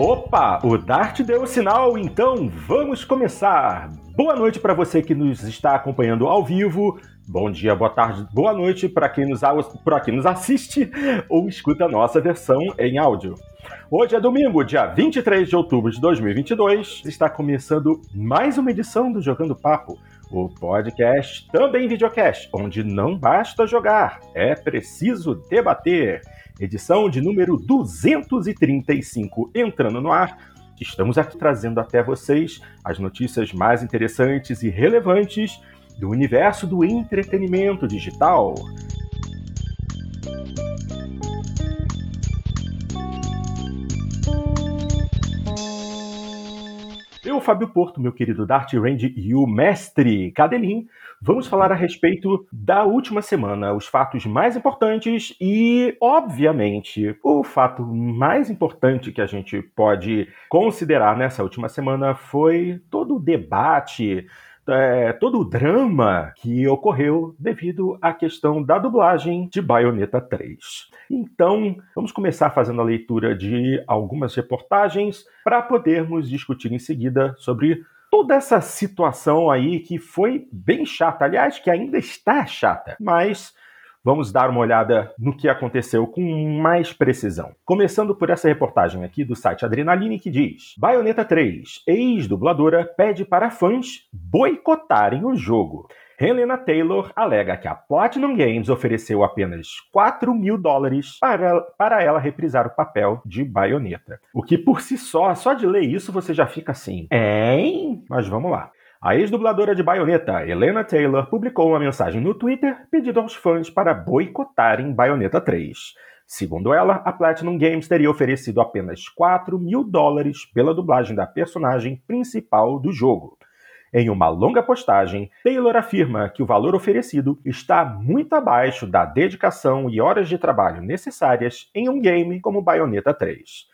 Opa, o Dart deu o sinal, então vamos começar. Boa noite para você que nos está acompanhando ao vivo. Bom dia, boa tarde, boa noite para quem, nos, quem nos assiste ou escuta a nossa versão em áudio. Hoje é domingo, dia 23 de outubro de 2022. Está começando mais uma edição do Jogando Papo, o podcast, também videocast, onde não basta jogar, é preciso debater. Edição de número 235 entrando no ar. Estamos aqui trazendo até vocês as notícias mais interessantes e relevantes do universo do entretenimento digital. Eu, Fábio Porto, meu querido Dart Range e o mestre Cadelin, vamos falar a respeito da última semana, os fatos mais importantes e, obviamente, o fato mais importante que a gente pode considerar nessa última semana foi todo o debate é, todo o drama que ocorreu devido à questão da dublagem de Bayonetta 3. Então, vamos começar fazendo a leitura de algumas reportagens para podermos discutir em seguida sobre toda essa situação aí que foi bem chata, aliás, que ainda está chata, mas Vamos dar uma olhada no que aconteceu com mais precisão. Começando por essa reportagem aqui do site Adrenaline que diz: Bayonetta 3, ex-dubladora pede para fãs boicotarem o jogo. Helena Taylor alega que a Platinum Games ofereceu apenas 4 mil dólares para, para ela reprisar o papel de Bayonetta. O que por si só, só de ler isso, você já fica assim, hein? Mas vamos lá. A ex-dubladora de Bayonetta, Helena Taylor, publicou uma mensagem no Twitter pedindo aos fãs para boicotarem Bayonetta 3. Segundo ela, a Platinum Games teria oferecido apenas 4 mil dólares pela dublagem da personagem principal do jogo. Em uma longa postagem, Taylor afirma que o valor oferecido está muito abaixo da dedicação e horas de trabalho necessárias em um game como Bayonetta 3.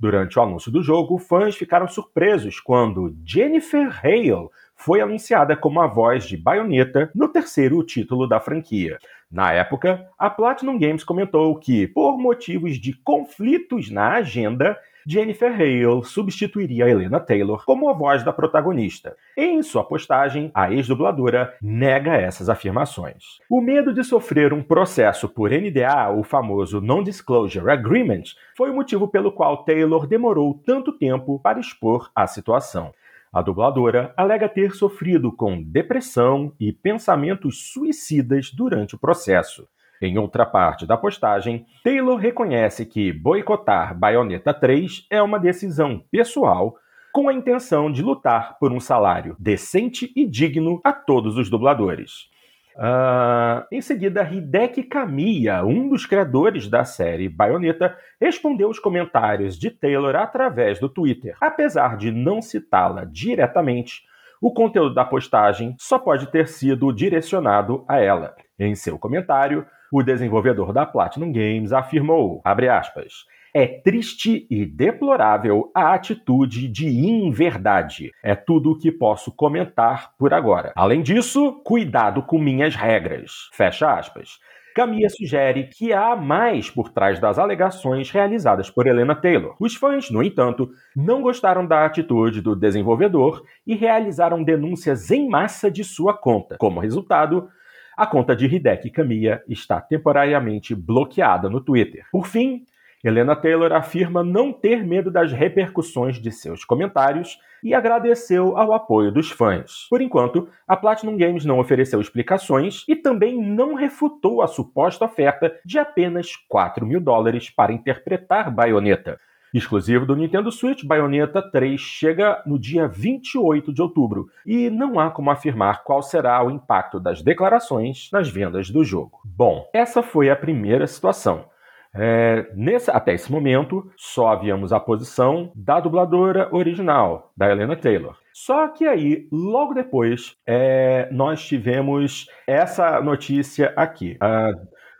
Durante o anúncio do jogo, fãs ficaram surpresos quando Jennifer Hale foi anunciada como a voz de Bayonetta no terceiro título da franquia. Na época, a Platinum Games comentou que, por motivos de conflitos na agenda, Jennifer Hale substituiria Helena Taylor como a voz da protagonista. Em sua postagem, a ex-dubladora nega essas afirmações. O medo de sofrer um processo por NDA, o famoso Non-Disclosure Agreement, foi o motivo pelo qual Taylor demorou tanto tempo para expor a situação. A dubladora alega ter sofrido com depressão e pensamentos suicidas durante o processo. Em outra parte da postagem, Taylor reconhece que boicotar Bayonetta 3 é uma decisão pessoal com a intenção de lutar por um salário decente e digno a todos os dubladores. Uh, em seguida, Hideki Kamiya, um dos criadores da série Bayonetta, respondeu os comentários de Taylor através do Twitter. Apesar de não citá-la diretamente, o conteúdo da postagem só pode ter sido direcionado a ela. Em seu comentário, o desenvolvedor da Platinum Games afirmou, aspas, é triste e deplorável a atitude de inverdade. É tudo o que posso comentar por agora. Além disso, cuidado com minhas regras. Fecha aspas. Sugere que há mais por trás das alegações realizadas por Helena Taylor. Os fãs, no entanto, não gostaram da atitude do desenvolvedor e realizaram denúncias em massa de sua conta. Como resultado, a conta de Hideki Kamiya está temporariamente bloqueada no Twitter. Por fim, Helena Taylor afirma não ter medo das repercussões de seus comentários e agradeceu ao apoio dos fãs. Por enquanto, a Platinum Games não ofereceu explicações e também não refutou a suposta oferta de apenas 4 mil dólares para interpretar Bayonetta. Exclusivo do Nintendo Switch, Bayonetta 3 chega no dia 28 de outubro e não há como afirmar qual será o impacto das declarações nas vendas do jogo. Bom, essa foi a primeira situação. É, nesse, até esse momento, só havíamos a posição da dubladora original, da Helena Taylor. Só que aí, logo depois, é, nós tivemos essa notícia aqui. A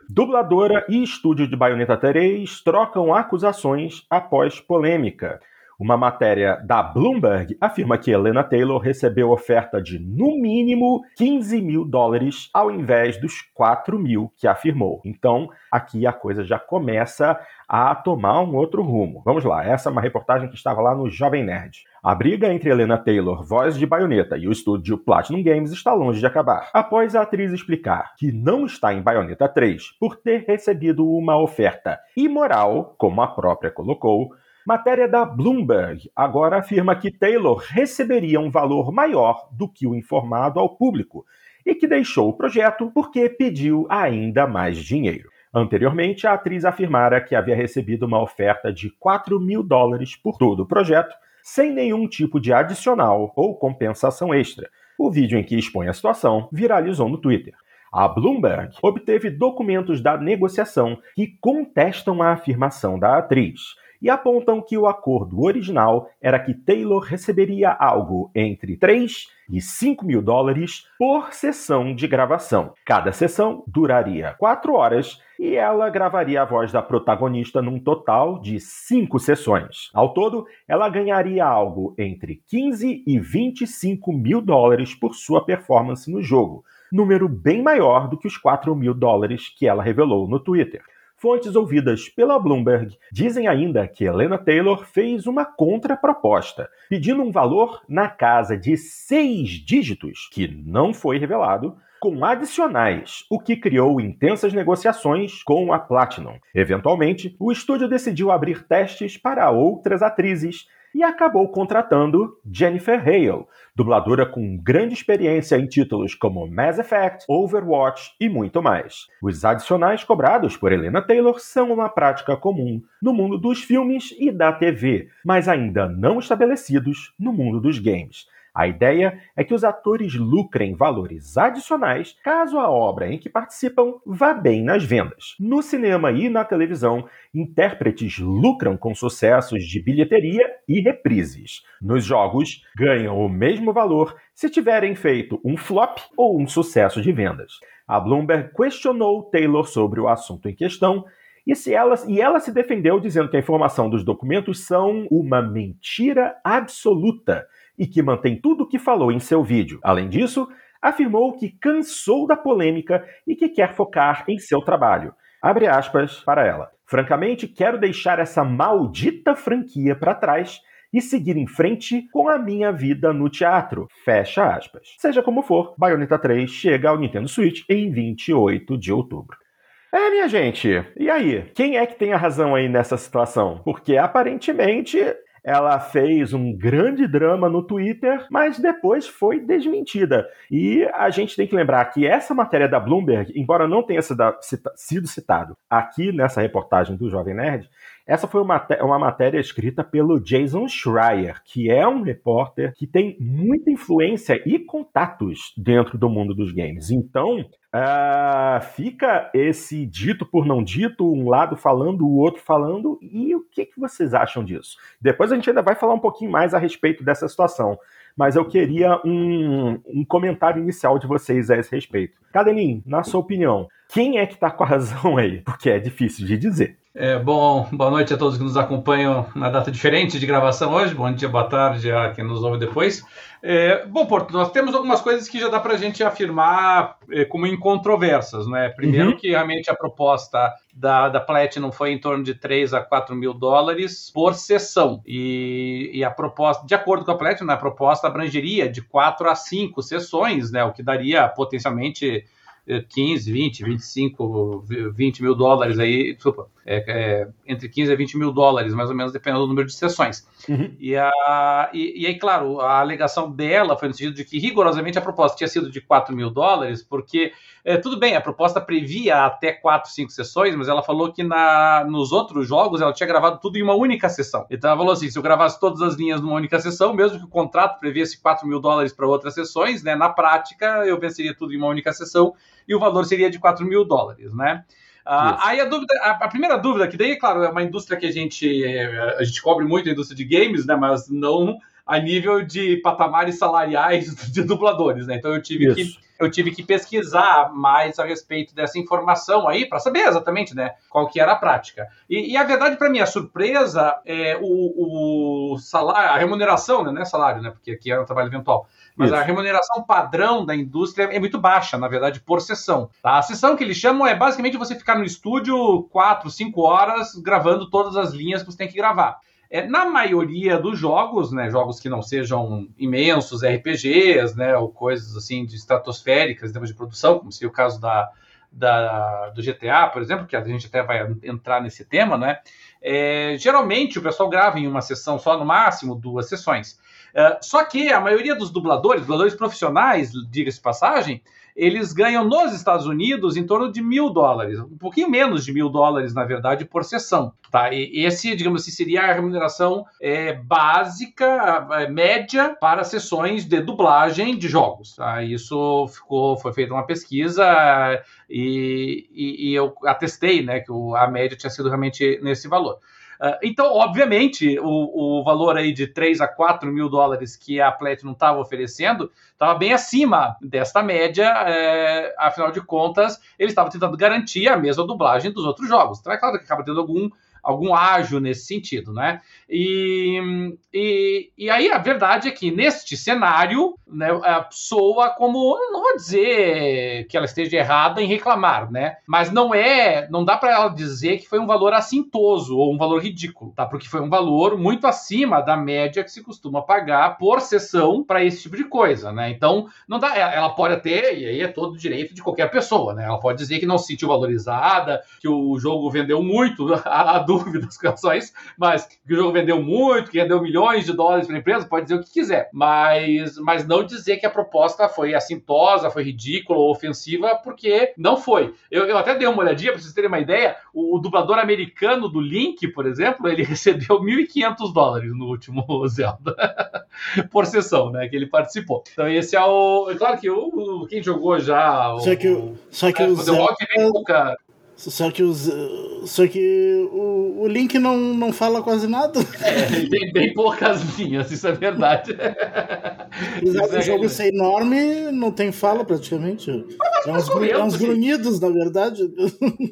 dubladora e estúdio de Bayonetta 3 trocam acusações após polêmica. Uma matéria da Bloomberg afirma que Helena Taylor recebeu oferta de, no mínimo, 15 mil dólares ao invés dos 4 mil que afirmou. Então, aqui a coisa já começa a tomar um outro rumo. Vamos lá, essa é uma reportagem que estava lá no Jovem Nerd. A briga entre Helena Taylor, voz de Bayonetta, e o estúdio Platinum Games está longe de acabar. Após a atriz explicar que não está em Bayonetta 3 por ter recebido uma oferta imoral, como a própria colocou, Matéria da Bloomberg agora afirma que Taylor receberia um valor maior do que o informado ao público e que deixou o projeto porque pediu ainda mais dinheiro. Anteriormente, a atriz afirmara que havia recebido uma oferta de 4 mil dólares por todo o projeto, sem nenhum tipo de adicional ou compensação extra. O vídeo em que expõe a situação viralizou no Twitter. A Bloomberg obteve documentos da negociação que contestam a afirmação da atriz e apontam que o acordo original era que Taylor receberia algo entre 3 e 5 mil dólares por sessão de gravação. Cada sessão duraria 4 horas e ela gravaria a voz da protagonista num total de 5 sessões. Ao todo, ela ganharia algo entre 15 e 25 mil dólares por sua performance no jogo, número bem maior do que os 4 mil dólares que ela revelou no Twitter. Fontes ouvidas pela Bloomberg dizem ainda que Helena Taylor fez uma contraproposta, pedindo um valor na casa de seis dígitos, que não foi revelado, com adicionais, o que criou intensas negociações com a Platinum. Eventualmente, o estúdio decidiu abrir testes para outras atrizes e acabou contratando Jennifer Hale, dubladora com grande experiência em títulos como Mass Effect, Overwatch e muito mais. Os adicionais cobrados por Helena Taylor são uma prática comum no mundo dos filmes e da TV, mas ainda não estabelecidos no mundo dos games. A ideia é que os atores lucrem valores adicionais caso a obra em que participam vá bem nas vendas. No cinema e na televisão, intérpretes lucram com sucessos de bilheteria e reprises. Nos jogos, ganham o mesmo valor se tiverem feito um flop ou um sucesso de vendas. A Bloomberg questionou Taylor sobre o assunto em questão e, se ela, e ela se defendeu dizendo que a informação dos documentos são uma mentira absoluta e que mantém tudo o que falou em seu vídeo. Além disso, afirmou que cansou da polêmica e que quer focar em seu trabalho. Abre aspas para ela. Francamente, quero deixar essa maldita franquia para trás e seguir em frente com a minha vida no teatro. Fecha aspas. Seja como for, Bayonetta 3 chega ao Nintendo Switch em 28 de outubro. É, minha gente, e aí? Quem é que tem a razão aí nessa situação? Porque aparentemente ela fez um grande drama no Twitter, mas depois foi desmentida. E a gente tem que lembrar que essa matéria da Bloomberg, embora não tenha sido citado aqui nessa reportagem do Jovem Nerd, essa foi uma, uma matéria escrita pelo Jason Schreier, que é um repórter que tem muita influência e contatos dentro do mundo dos games. Então, uh, fica esse dito por não dito, um lado falando, o outro falando, e o que, que vocês acham disso? Depois a gente ainda vai falar um pouquinho mais a respeito dessa situação mas eu queria um, um, comentário inicial de vocês a esse respeito. Cadelin, na sua opinião, quem é que está com a razão aí? Porque é difícil de dizer. É, bom, boa noite a todos que nos acompanham na data diferente de gravação hoje. Bom dia, boa tarde a quem nos ouve depois. É, bom, Porto, nós temos algumas coisas que já dá para a gente afirmar é, como incontroversas. Né? Primeiro, uhum. que realmente a proposta da, da Platinum foi em torno de 3 a 4 mil dólares por sessão. E, e a proposta, de acordo com a Platinum, né, a proposta abrangeria de 4 a 5 sessões, né, o que daria potencialmente 15, 20, 25, 20 mil dólares aí, desculpa, é, é, entre 15 a 20 mil dólares, mais ou menos, dependendo do número de sessões. Uhum. E, a, e, e, aí, claro, a alegação dela foi no sentido de que rigorosamente a proposta tinha sido de 4 mil dólares, porque é, tudo bem, a proposta previa até 4, 5 sessões, mas ela falou que na, nos outros jogos ela tinha gravado tudo em uma única sessão. Então ela falou assim: se eu gravasse todas as linhas numa única sessão, mesmo que o contrato previsse 4 mil dólares para outras sessões, né, na prática eu venceria tudo em uma única sessão e o valor seria de 4 mil dólares, né? Ah, aí a dúvida, a, a, primeira dúvida, que daí, claro, é uma indústria que a gente, é, a gente cobre muito a indústria de games, né? Mas não a nível de patamares salariais de dubladores, né? Então eu tive Isso. que eu tive que pesquisar mais a respeito dessa informação aí para saber exatamente, né, qual que era a prática. E, e a verdade para mim, a surpresa é o, o salário, a remuneração, né, não é salário, né, porque aqui é um trabalho eventual. Mas Isso. a remuneração padrão da indústria é muito baixa, na verdade, por sessão. Tá? A sessão que eles chamam é basicamente você ficar no estúdio 4, 5 horas gravando todas as linhas que você tem que gravar. É, na maioria dos jogos, né, jogos que não sejam imensos, RPGs, né, ou coisas assim de estratosféricas em termos de produção, como seria o caso da, da, do GTA, por exemplo, que a gente até vai entrar nesse tema, né? É, geralmente o pessoal grava em uma sessão só, no máximo duas sessões. É, só que a maioria dos dubladores, dubladores profissionais, diga-se passagem, eles ganham nos Estados Unidos em torno de mil dólares, um pouquinho menos de mil dólares, na verdade, por sessão. Tá? E esse, digamos assim, seria a remuneração é, básica, é, média, para sessões de dublagem de jogos. Tá? Isso ficou, foi feita uma pesquisa e, e, e eu atestei né, que a média tinha sido realmente nesse valor. Uh, então, obviamente, o, o valor aí de 3 a 4 mil dólares que a Platinum estava oferecendo estava bem acima desta média, é, afinal de contas, eles estavam tentando garantir a mesma dublagem dos outros jogos. Então, é claro que acaba tendo algum algum ágio nesse sentido, né? E, e, e aí a verdade é que neste cenário, né, soa como, não vou dizer que ela esteja errada em reclamar, né? Mas não é, não dá para ela dizer que foi um valor assintoso ou um valor ridículo, tá? Porque foi um valor muito acima da média que se costuma pagar por sessão para esse tipo de coisa, né? Então, não dá, ela pode até, e aí é todo o direito de qualquer pessoa, né? Ela pode dizer que não se sentiu valorizada, que o jogo vendeu muito, a, dúvidas quanto a isso, mas que o jogo vendeu muito, que rendeu milhões de dólares para a empresa, pode dizer o que quiser. Mas, mas não dizer que a proposta foi assintosa, foi ridícula ou ofensiva, porque não foi. Eu, eu até dei uma olhadinha para vocês terem uma ideia. O, o, dublador americano do Link, por exemplo, ele recebeu 1.500 dólares no último Zelda por sessão, né? Que ele participou. Então, esse é o. É claro que o, quem jogou já. O, só que, só que é, o Zelda. Nunca, só que, os, só que o, o Link não, não fala quase nada. É, tem bem poucas linhas, isso é verdade. Do é jogo ser enorme, não tem fala praticamente. é uns, é uns grunhidos, na verdade.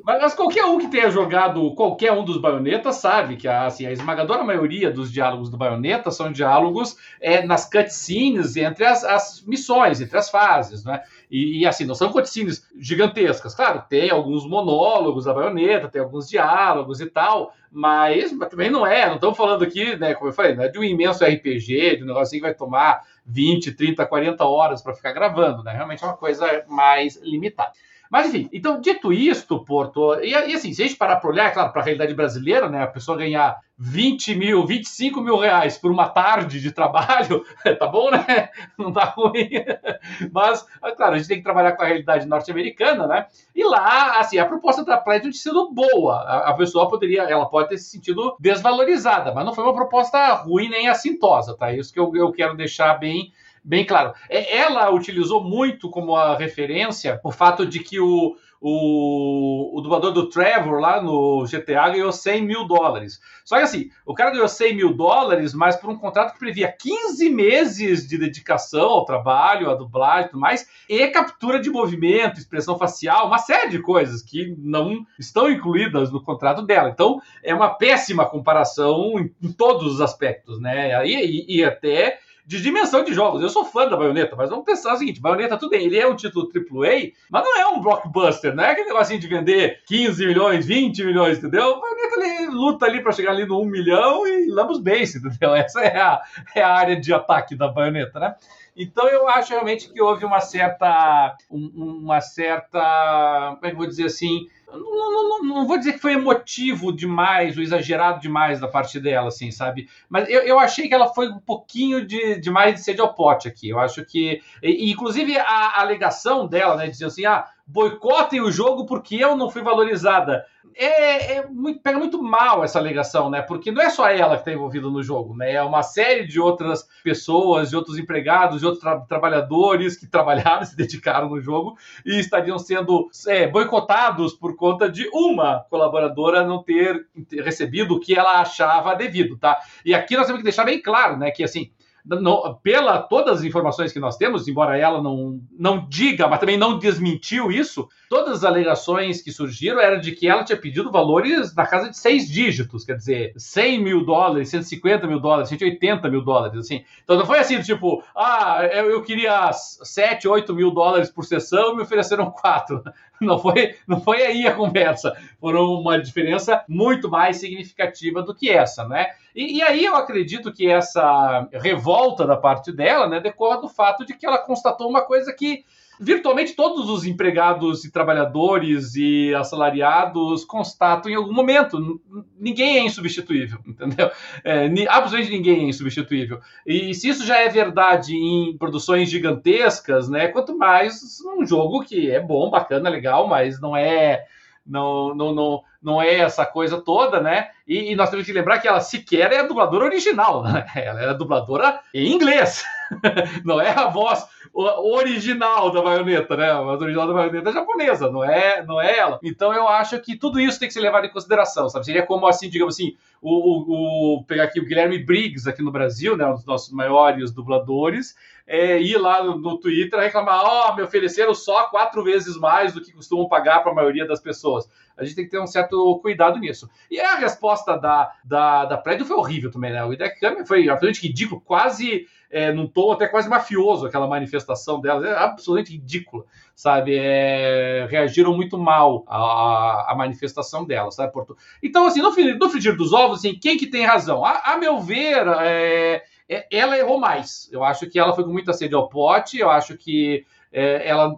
Mas, mas, qualquer um que tenha jogado qualquer um dos baionetas sabe que assim, a esmagadora maioria dos diálogos do baioneta são diálogos é, nas cutscenes entre as, as missões, entre as fases, né? E, e, assim, não são cutscenes gigantescas. Claro, tem alguns monólogos da baioneta, tem alguns diálogos e tal, mas, mas também não é. Não estamos falando aqui, né, como eu falei, não é de um imenso RPG, de um negócio que vai tomar 20, 30, 40 horas para ficar gravando, né? Realmente é uma coisa mais limitada. Mas enfim, então, dito isto, Porto, e, e assim, se a gente parar para olhar, é claro, para a realidade brasileira, né? A pessoa ganhar 20 mil, 25 mil reais por uma tarde de trabalho, tá bom, né? Não tá ruim. Mas, é claro, a gente tem que trabalhar com a realidade norte-americana, né? E lá, assim, a proposta da Platinum tinha sido boa. A, a, pessoa poderia, ela pode ter se sentido desvalorizada, mas não foi uma proposta ruim nem assintosa, tá? Isso que eu, eu quero deixar bem bem claro. É, ela utilizou muito como a referência o fato de que o, o, o dublador do Trevor lá no GTA ganhou 100 mil dólares. Só que assim, o cara ganhou 100 mil dólares, mas por um contrato que previa 15 meses de dedicação ao trabalho, à dublagem e tudo mais, e captura de movimento, expressão facial, uma série de coisas que não estão incluídas no contrato dela. Então, é uma péssima comparação em, em todos os aspectos, né? E, e, e até de dimensão de jogos. Eu sou fã da Bayonetta, mas vamos pensar o seguinte: Bayonetta, tudo bem, ele é um título AAA, mas não é um blockbuster, não é aquele negocinho de vender 15 milhões, 20 milhões, entendeu? Bayonetta ele luta ali para chegar ali no 1 milhão e lambos base, entendeu? Essa é a, é a área de ataque da Bayonetta, né? Então eu acho realmente que houve uma certa, uma certa, como é que eu vou dizer assim, não, não, não, vou dizer que foi emotivo demais ou exagerado demais da parte dela, assim, sabe? Mas eu, eu achei que ela foi um pouquinho de, demais de sede ao pote aqui. Eu acho que. E, inclusive, a, a alegação dela, né, dizendo assim: ah, boicotem o jogo porque eu não fui valorizada é, é muito, pega muito mal essa alegação, né? Porque não é só ela que está envolvida no jogo, né? É uma série de outras pessoas, de outros empregados, de outros tra trabalhadores que trabalharam, se dedicaram no jogo e estariam sendo é, boicotados por conta de uma colaboradora não ter recebido o que ela achava devido, tá? E aqui nós temos que deixar bem claro, né? Que assim, não, pela todas as informações que nós temos, embora ela não, não diga, mas também não desmentiu isso, todas as alegações que surgiram eram de que ela tinha pedido valores na casa de seis dígitos, quer dizer, 100 mil dólares, 150 mil dólares, 180 mil dólares, assim. Então não foi assim, tipo, ah, eu queria 7, 8 mil dólares por sessão e me ofereceram 4. Não foi, não foi aí a conversa. Foram uma diferença muito mais significativa do que essa, né? E, e, aí eu acredito que essa revolta da parte dela, né, decorre do fato de que ela constatou uma coisa que virtualmente todos os empregados e trabalhadores e assalariados constatam em algum momento. Ninguém é insubstituível, entendeu? É, absolutamente ninguém é insubstituível. E se isso já é verdade em produções gigantescas, né? Quanto mais um jogo que é bom, bacana, legal, mas não é não, não, não, não é essa coisa toda, né? E, e, nós temos que lembrar que ela sequer é a dubladora original, né? Ela é a dubladora em inglês, não é a voz original da baioneta, né? A voz original da baioneta é japonesa, não é, não é ela. Então eu acho que tudo isso tem que ser levado em consideração, sabe? Seria como assim, digamos assim, o, o, o pegar aqui o Guilherme Briggs aqui no Brasil, né? Um dos nossos maiores dubladores é, ir lá no, no Twitter reclamar: ó, oh, me ofereceram só quatro vezes mais do que costumam pagar para a maioria das pessoas. A gente tem que ter um certo cuidado nisso. E a resposta da, da, da Prédio foi horrível também, né? O Idekami foi absolutamente ridículo, quase é, num tom até quase mafioso aquela manifestação dela, é absolutamente ridícula, sabe? É, reagiram muito mal à, à, manifestação dela, sabe? Então, assim, no, no frigir dos ovos, assim, quem que tem razão? A, a meu ver, é, é, ela errou mais. Eu acho que ela foi com muita sede ao pote, eu acho que é, ela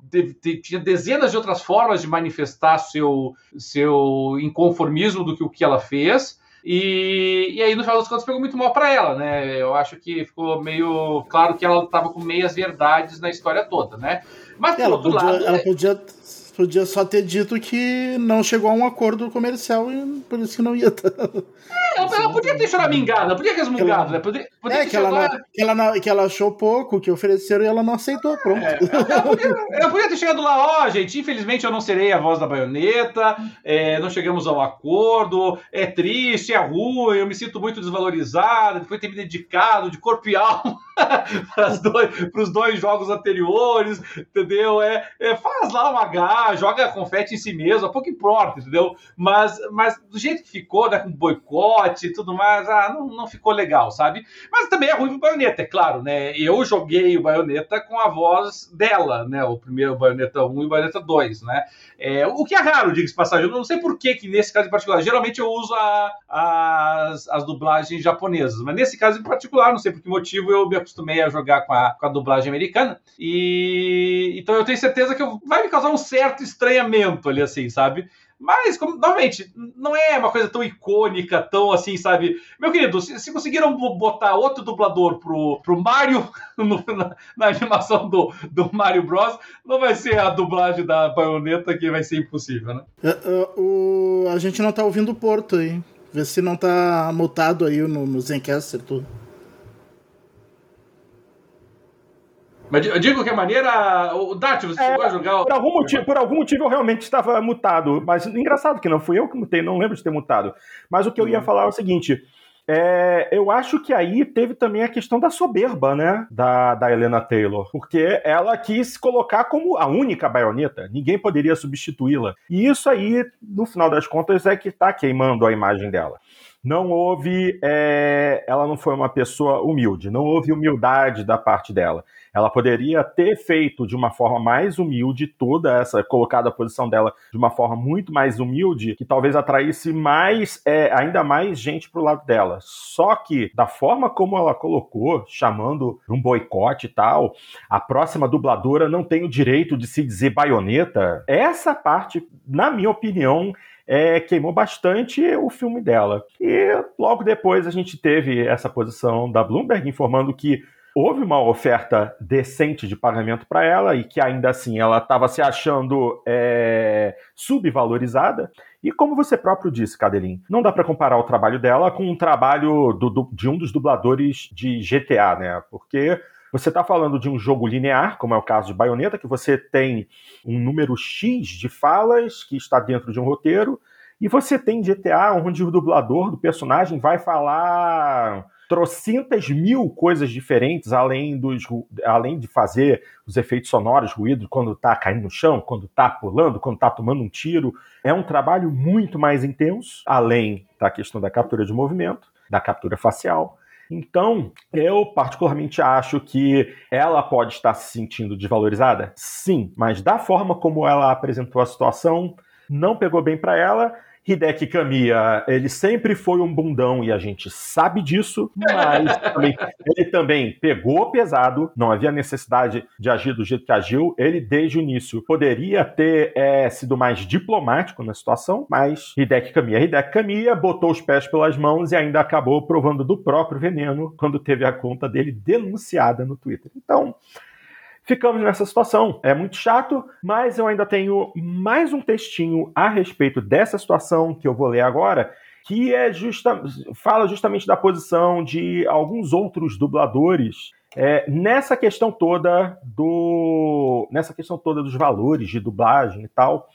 tinha dezenas de outras formas de manifestar seu, seu inconformismo do que o que ela fez. E, e aí, no final das contas, pegou muito mal para ela, né? Eu acho que ficou meio claro que ela estava com meias verdades na história toda, né? Mas, por ela outro podia, lado. Ela é podia Podia só ter dito que não chegou a um acordo comercial e por isso que não ia. É, ela, ela podia ter choramingado, podia resmungado, né? Podia, podia é, que ela, não, que, ela não, que ela achou pouco, que ofereceram e ela não aceitou, pronto. É, ela, podia, ela, podia, ter chegado lá, ó, oh, gente, infelizmente eu não serei a voz da baioneta, é, não chegamos ao acordo, é triste, é ruim, eu me sinto muito desvalorizada, depois de ter me dedicado de corpo e alma para os dois, dois, jogos anteriores, entendeu? É, é, faz lá uma H, joga confete em si mesmo, pouco importa, entendeu? Mas, mas do jeito que ficou, né, com boicote e tudo mais, ah, não, não ficou legal, sabe? Mas também é ruim pro Baioneta, é claro, né? Eu joguei o Baioneta com a voz dela, né? O primeiro Baioneta 1 e o Baioneta 2, né? É, o que é raro, diga-se passagem. Eu não sei por que, que nesse caso em particular. Geralmente eu uso a, as, as dublagens japonesas, mas nesse caso em particular, não sei por que motivo, eu me acostumei a jogar com a, com a dublagem americana. E então eu tenho certeza que eu, vai me causar um certo estranhamento ali, assim, sabe? Mas, como, novamente, não é uma coisa tão icônica, tão assim, sabe? Meu querido, se, se conseguiram botar outro dublador pro, pro Mario no, na, na, animação do, do Mario Bros, não vai ser a dublagem da baioneta que vai ser impossível, né? Uh, uh, o, a gente não tá ouvindo o Porto aí. Vê se não tá mutado aí no, no Zencaster tudo. Mas que a maneira. O Dart, você é, chegou a jogar. Por algum, motivo, por algum motivo eu realmente estava mutado. Mas engraçado que não fui eu que mutei, não lembro de ter mutado. Mas o que eu ia uhum. falar é o seguinte. É, eu acho que aí teve também a questão da soberba, né? Da, da Helena Taylor. Porque ela quis colocar como a única baioneta. Ninguém poderia substituí-la. E isso aí, no final das contas, é que tá queimando a imagem dela não houve. É, ela não foi uma pessoa humilde, não houve humildade da parte dela. Ela poderia ter feito de uma forma mais humilde toda essa, colocado a posição dela de uma forma muito mais humilde, que talvez atraísse mais, é, ainda mais gente pro lado dela. Só que, da forma como ela colocou, chamando um boicote e tal, a próxima dubladora não tem o direito de se dizer baioneta. Essa parte, na minha opinião, é, queimou bastante o filme dela. E logo depois a gente teve essa posição da Bloomberg informando que houve uma oferta decente de pagamento para ela e que ainda assim ela estava se achando é, subvalorizada. E como você próprio disse, Cadelin, não dá para comparar o trabalho dela com o trabalho do, do, de um dos dubladores de GTA, né? Porque você está falando de um jogo linear, como é o caso de Bayonetta, que você tem um número X de falas que está dentro de um roteiro, e você tem GTA onde o dublador do personagem vai falar trocentas mil coisas diferentes, além, dos, além de fazer os efeitos sonoros, ruído, quando está caindo no chão, quando está pulando, quando está tomando um tiro. É um trabalho muito mais intenso, além da questão da captura de movimento, da captura facial. Então, eu particularmente acho que ela pode estar se sentindo desvalorizada? Sim, mas da forma como ela apresentou a situação, não pegou bem para ela. Hideki Kamiya, ele sempre foi um bundão e a gente sabe disso, mas também, ele também pegou pesado, não havia necessidade de agir do jeito que agiu. Ele, desde o início, poderia ter é, sido mais diplomático na situação, mas Hideki Kamiya, Hideki Kamiya botou os pés pelas mãos e ainda acabou provando do próprio veneno quando teve a conta dele denunciada no Twitter. Então, ficamos nessa situação. É muito chato, mas eu ainda tenho mais um textinho a respeito dessa situação que eu vou ler agora, que é justa, fala justamente da posição de alguns outros dubladores é, nessa questão toda do nessa questão toda dos valores de dublagem e tal.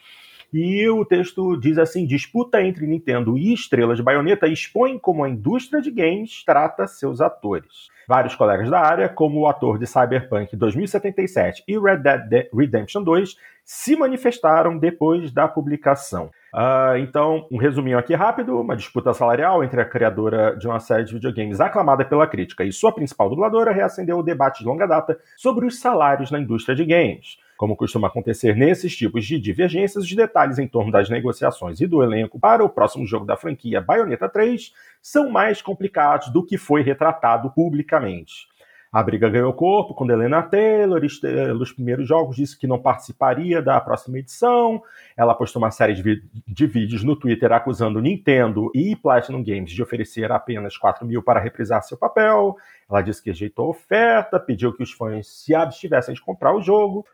E o texto diz assim: disputa entre Nintendo e estrelas de baioneta expõe como a indústria de games trata seus atores. Vários colegas da área, como o ator de Cyberpunk 2077 e Red Dead Redemption 2, se manifestaram depois da publicação. Uh, então, um resuminho aqui rápido: uma disputa salarial entre a criadora de uma série de videogames aclamada pela crítica e sua principal dubladora reacendeu o debate de longa data sobre os salários na indústria de games. Como costuma acontecer nesses tipos de divergências, os detalhes em torno das negociações e do elenco para o próximo jogo da franquia Bayonetta 3 são mais complicados do que foi retratado publicamente. A briga ganhou corpo quando Helena Taylor, nos primeiros jogos, disse que não participaria da próxima edição. Ela postou uma série de, de vídeos no Twitter acusando Nintendo e Platinum Games de oferecer apenas 4 mil para reprisar seu papel. Ela disse que rejeitou a oferta, pediu que os fãs se abstivessem de comprar o jogo.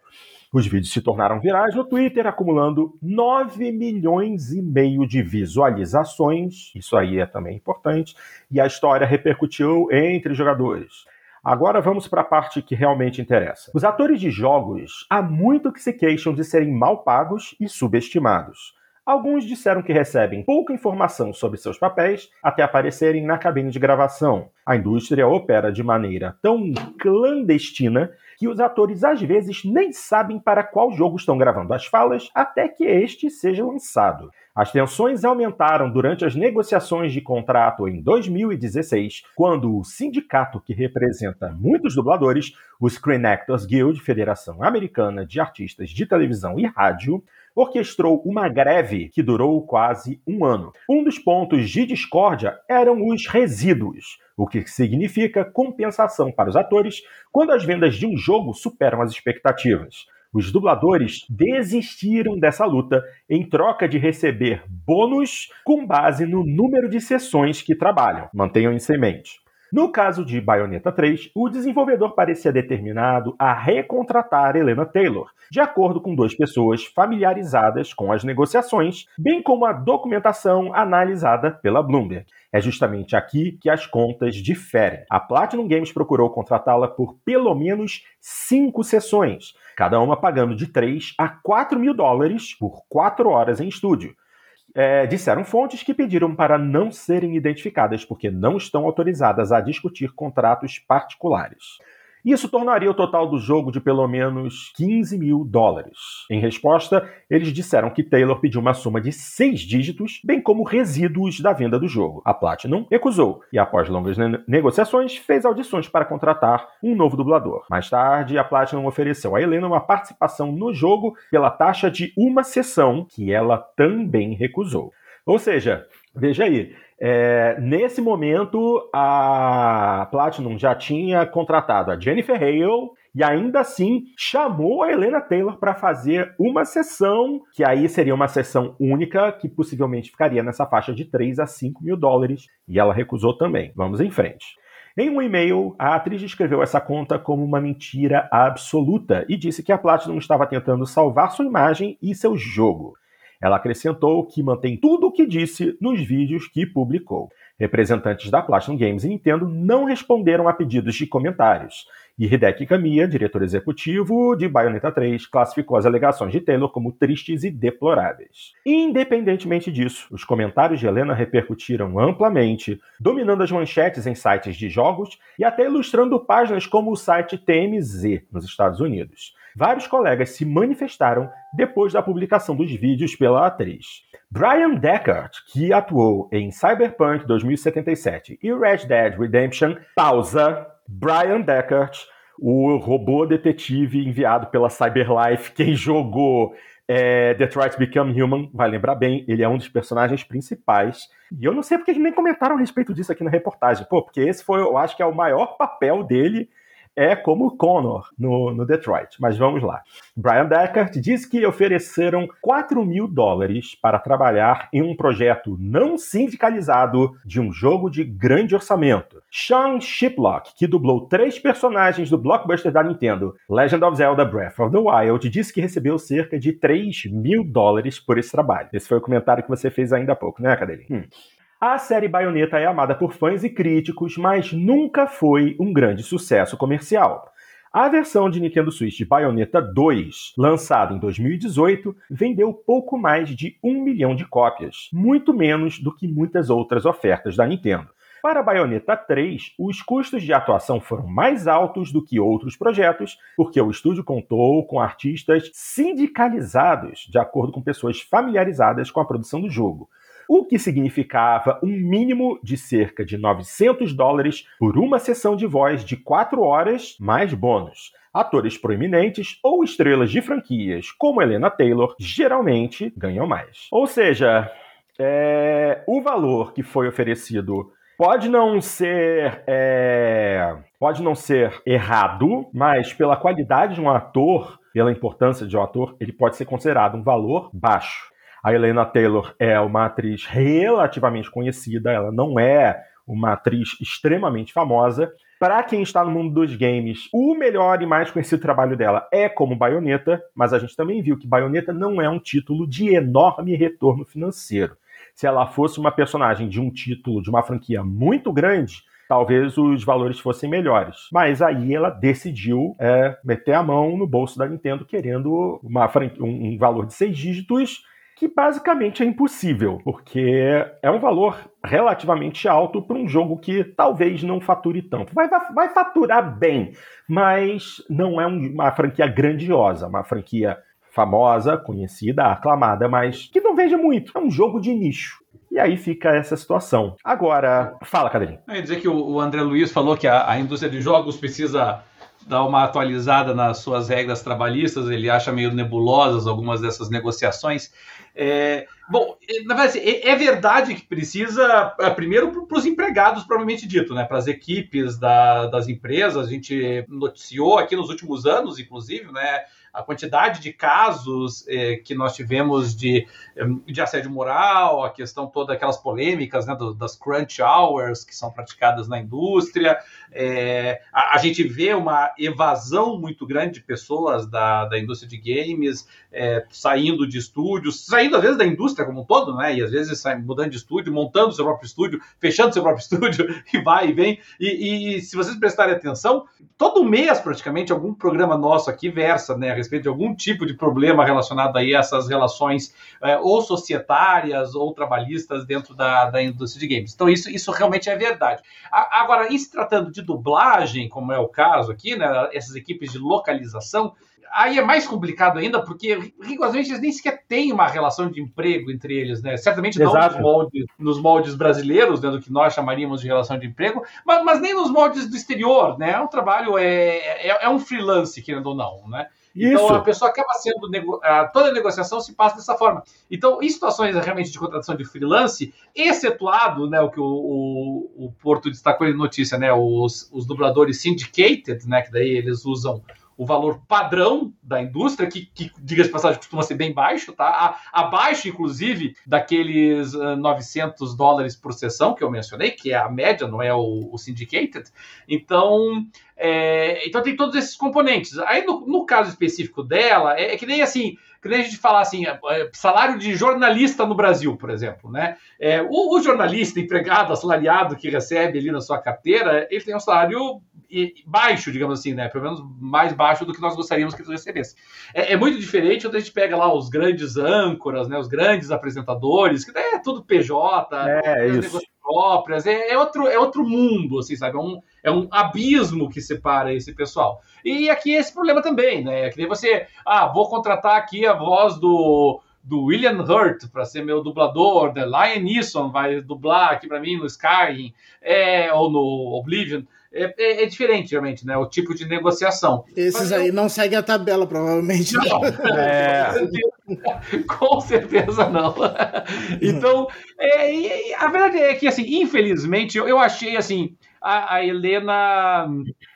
Os vídeos se tornaram virais no Twitter, acumulando 9 milhões e meio de visualizações. Isso aí é também importante. E a história repercutiu entre jogadores. Agora vamos para a parte que realmente interessa. Os atores de jogos há muito que se queixam de serem mal pagos e subestimados. Alguns disseram que recebem pouca informação sobre seus papéis até aparecerem na cabine de gravação. A indústria opera de maneira tão clandestina que os atores às vezes nem sabem para qual jogo estão gravando as falas até que este seja lançado. As tensões aumentaram durante as negociações de contrato em 2016, quando o sindicato que representa muitos dubladores, o Screen Actors Guild, Federação Americana de Artistas de Televisão e Rádio, orquestrou uma greve que durou quase um ano. Um dos pontos de discórdia eram os resíduos, o que significa compensação para os atores quando as vendas de um jogo superam as expectativas. Os dubladores desistiram dessa luta em troca de receber bônus com base no número de sessões que trabalham. Mantenham isso em mente. No caso de Bayonetta 3, o desenvolvedor parecia determinado a recontratar Helena Taylor, de acordo com duas pessoas familiarizadas com as negociações, bem como a documentação analisada pela Bloomberg. É justamente aqui que as contas diferem. A Platinum Games procurou contratá-la por pelo menos cinco sessões, cada uma pagando de 3 a 4 mil dólares por quatro horas em estúdio. É, disseram fontes que pediram para não serem identificadas porque não estão autorizadas a discutir contratos particulares. Isso tornaria o total do jogo de pelo menos 15 mil dólares. Em resposta, eles disseram que Taylor pediu uma soma de seis dígitos, bem como resíduos da venda do jogo. A Platinum recusou e, após longas ne negociações, fez audições para contratar um novo dublador. Mais tarde, a Platinum ofereceu a Helena uma participação no jogo pela taxa de uma sessão, que ela também recusou. Ou seja, veja aí, é, nesse momento, a Platinum já tinha contratado a Jennifer Hale e ainda assim chamou a Helena Taylor para fazer uma sessão, que aí seria uma sessão única, que possivelmente ficaria nessa faixa de 3 a 5 mil dólares, e ela recusou também. Vamos em frente. Em um e-mail, a atriz descreveu essa conta como uma mentira absoluta e disse que a Platinum estava tentando salvar sua imagem e seu jogo. Ela acrescentou que mantém tudo o que disse nos vídeos que publicou. Representantes da Platinum Games e Nintendo não responderam a pedidos de comentários. E Hideki Kamiya, diretor executivo de Bayonetta 3, classificou as alegações de Taylor como tristes e deploráveis. Independentemente disso, os comentários de Helena repercutiram amplamente, dominando as manchetes em sites de jogos e até ilustrando páginas como o site TMZ nos Estados Unidos. Vários colegas se manifestaram depois da publicação dos vídeos pela atriz. Brian Deckard, que atuou em Cyberpunk 2077 e Red Dead Redemption, pausa. Brian Deckard, o robô detetive enviado pela Cyberlife, quem jogou é, Detroit Become Human, vai lembrar bem, ele é um dos personagens principais. E eu não sei porque nem comentaram a respeito disso aqui na reportagem. Pô, porque esse foi, eu acho que é o maior papel dele é como Connor no, no Detroit. Mas vamos lá. Brian Deckard diz que ofereceram 4 mil dólares para trabalhar em um projeto não sindicalizado de um jogo de grande orçamento. Sean Shiplock, que dublou três personagens do blockbuster da Nintendo, Legend of Zelda Breath of the Wild, disse que recebeu cerca de 3 mil dólares por esse trabalho. Esse foi o comentário que você fez ainda há pouco, né, Cadelinha? Hum. A série Bayonetta é amada por fãs e críticos, mas nunca foi um grande sucesso comercial. A versão de Nintendo Switch Bayonetta 2, lançada em 2018, vendeu pouco mais de um milhão de cópias, muito menos do que muitas outras ofertas da Nintendo. Para Bayonetta 3, os custos de atuação foram mais altos do que outros projetos, porque o estúdio contou com artistas sindicalizados, de acordo com pessoas familiarizadas com a produção do jogo, o que significava um mínimo de cerca de 900 dólares por uma sessão de voz de 4 horas, mais bônus. Atores proeminentes ou estrelas de franquias, como Helena Taylor, geralmente ganham mais. Ou seja, é... o valor que foi oferecido pode não ser é... pode não ser errado, mas pela qualidade de um ator, pela importância de um ator, ele pode ser considerado um valor baixo. A Helena Taylor é uma atriz relativamente conhecida, ela não é uma atriz extremamente famosa. Para quem está no mundo dos games, o melhor e mais conhecido trabalho dela é como Bayonetta, mas a gente também viu que Bayonetta não é um título de enorme retorno financeiro. Se ela fosse uma personagem de um título de uma franquia muito grande, talvez os valores fossem melhores. Mas aí ela decidiu é, meter a mão no bolso da Nintendo querendo uma, um, um valor de seis dígitos que basicamente é impossível, porque é um valor relativamente alto para um jogo que talvez não fature tanto. Vai, vai faturar bem, mas não é uma franquia grandiosa, uma franquia famosa, conhecida, aclamada, mas que não veja muito. É um jogo de nicho. E aí fica essa situação. Agora, fala, Cadelinho. Eu ia dizer que o André Luiz falou que a, a indústria de jogos precisa dar uma atualizada nas suas regras trabalhistas, ele acha meio nebulosas algumas dessas negociações. É, bom, é, na verdade, assim, é, é, verdade que precisa, é, primeiro, para os empregados, provavelmente dito, né, para as equipes da, das empresas. A gente noticiou aqui nos últimos anos, inclusive, né, a quantidade de casos eh, que nós tivemos de, eh, de assédio moral, a questão toda aquelas polêmicas né, do, das crunch hours que são praticadas na indústria. É, a, a, gente vê uma evasão muito grande de pessoas da, da indústria de games saindo de estúdios, saindo às vezes da indústria como um todo, né? E às vezes mudando de estúdio, montando seu próprio estúdio, fechando seu próprio estúdio e vai e vem. E, e se vocês prestarem atenção, todo mês praticamente algum programa nosso aqui versa, né? Respeito de algum tipo de problema relacionado aí a essas relações é, ou societárias ou trabalhistas dentro da, da indústria de games. Então, isso, isso realmente é verdade. A, agora, em se tratando de dublagem, como é o caso aqui, né, essas equipes de localização, aí é mais complicado ainda, porque rigorosamente eles nem sequer têm uma relação de emprego entre eles, né? Certamente não nos moldes, nos moldes, brasileiros, né, do que nós chamaríamos de relação de emprego, mas, mas nem nos moldes do exterior, né? É um trabalho, é, é, é um freelance, querendo ou não, né? Isso. Então a pessoa acaba sendo. Nego... Toda a negociação se passa dessa forma. Então, em situações realmente de contratação de freelance, excetuado né, o que o, o, o Porto destacou em notícia, né, os, os dubladores syndicated, né, que daí eles usam o valor padrão da indústria, que, que diga de passagem, costuma ser bem baixo, tá? A, abaixo, inclusive, daqueles uh, 900 dólares por sessão que eu mencionei, que é a média, não é o, o syndicated. Então, é, então tem todos esses componentes. Aí, no, no caso específico dela, é, é, que nem assim, que nem a gente falar assim, é, é, salário de jornalista no Brasil, por exemplo, né? É, o, o jornalista, empregado, assalariado que recebe ali na sua carteira, ele tem um salário baixo, digamos assim, né? Pelo menos mais baixo do que nós gostaríamos que eles recebessem. É, é muito diferente quando a gente pega lá os grandes âncoras, né? Os grandes apresentadores, que é tudo PJ, é, negócios próprias, é, é, outro, é outro mundo, assim, sabe? É um, é um abismo que separa esse pessoal. E aqui é esse problema também, né? É que você, ah, vou contratar aqui a voz do do William Hurt para ser meu dublador, da Lion Neeson vai dublar aqui para mim no Skyrim, é, ou no Oblivion. É, é, é, diferente, realmente, né? O tipo de negociação. Esses Mas aí eu... não seguem a tabela, provavelmente. Não, é... com certeza não. então, é, a verdade é que, assim, infelizmente, eu, eu achei, assim, a, a, Helena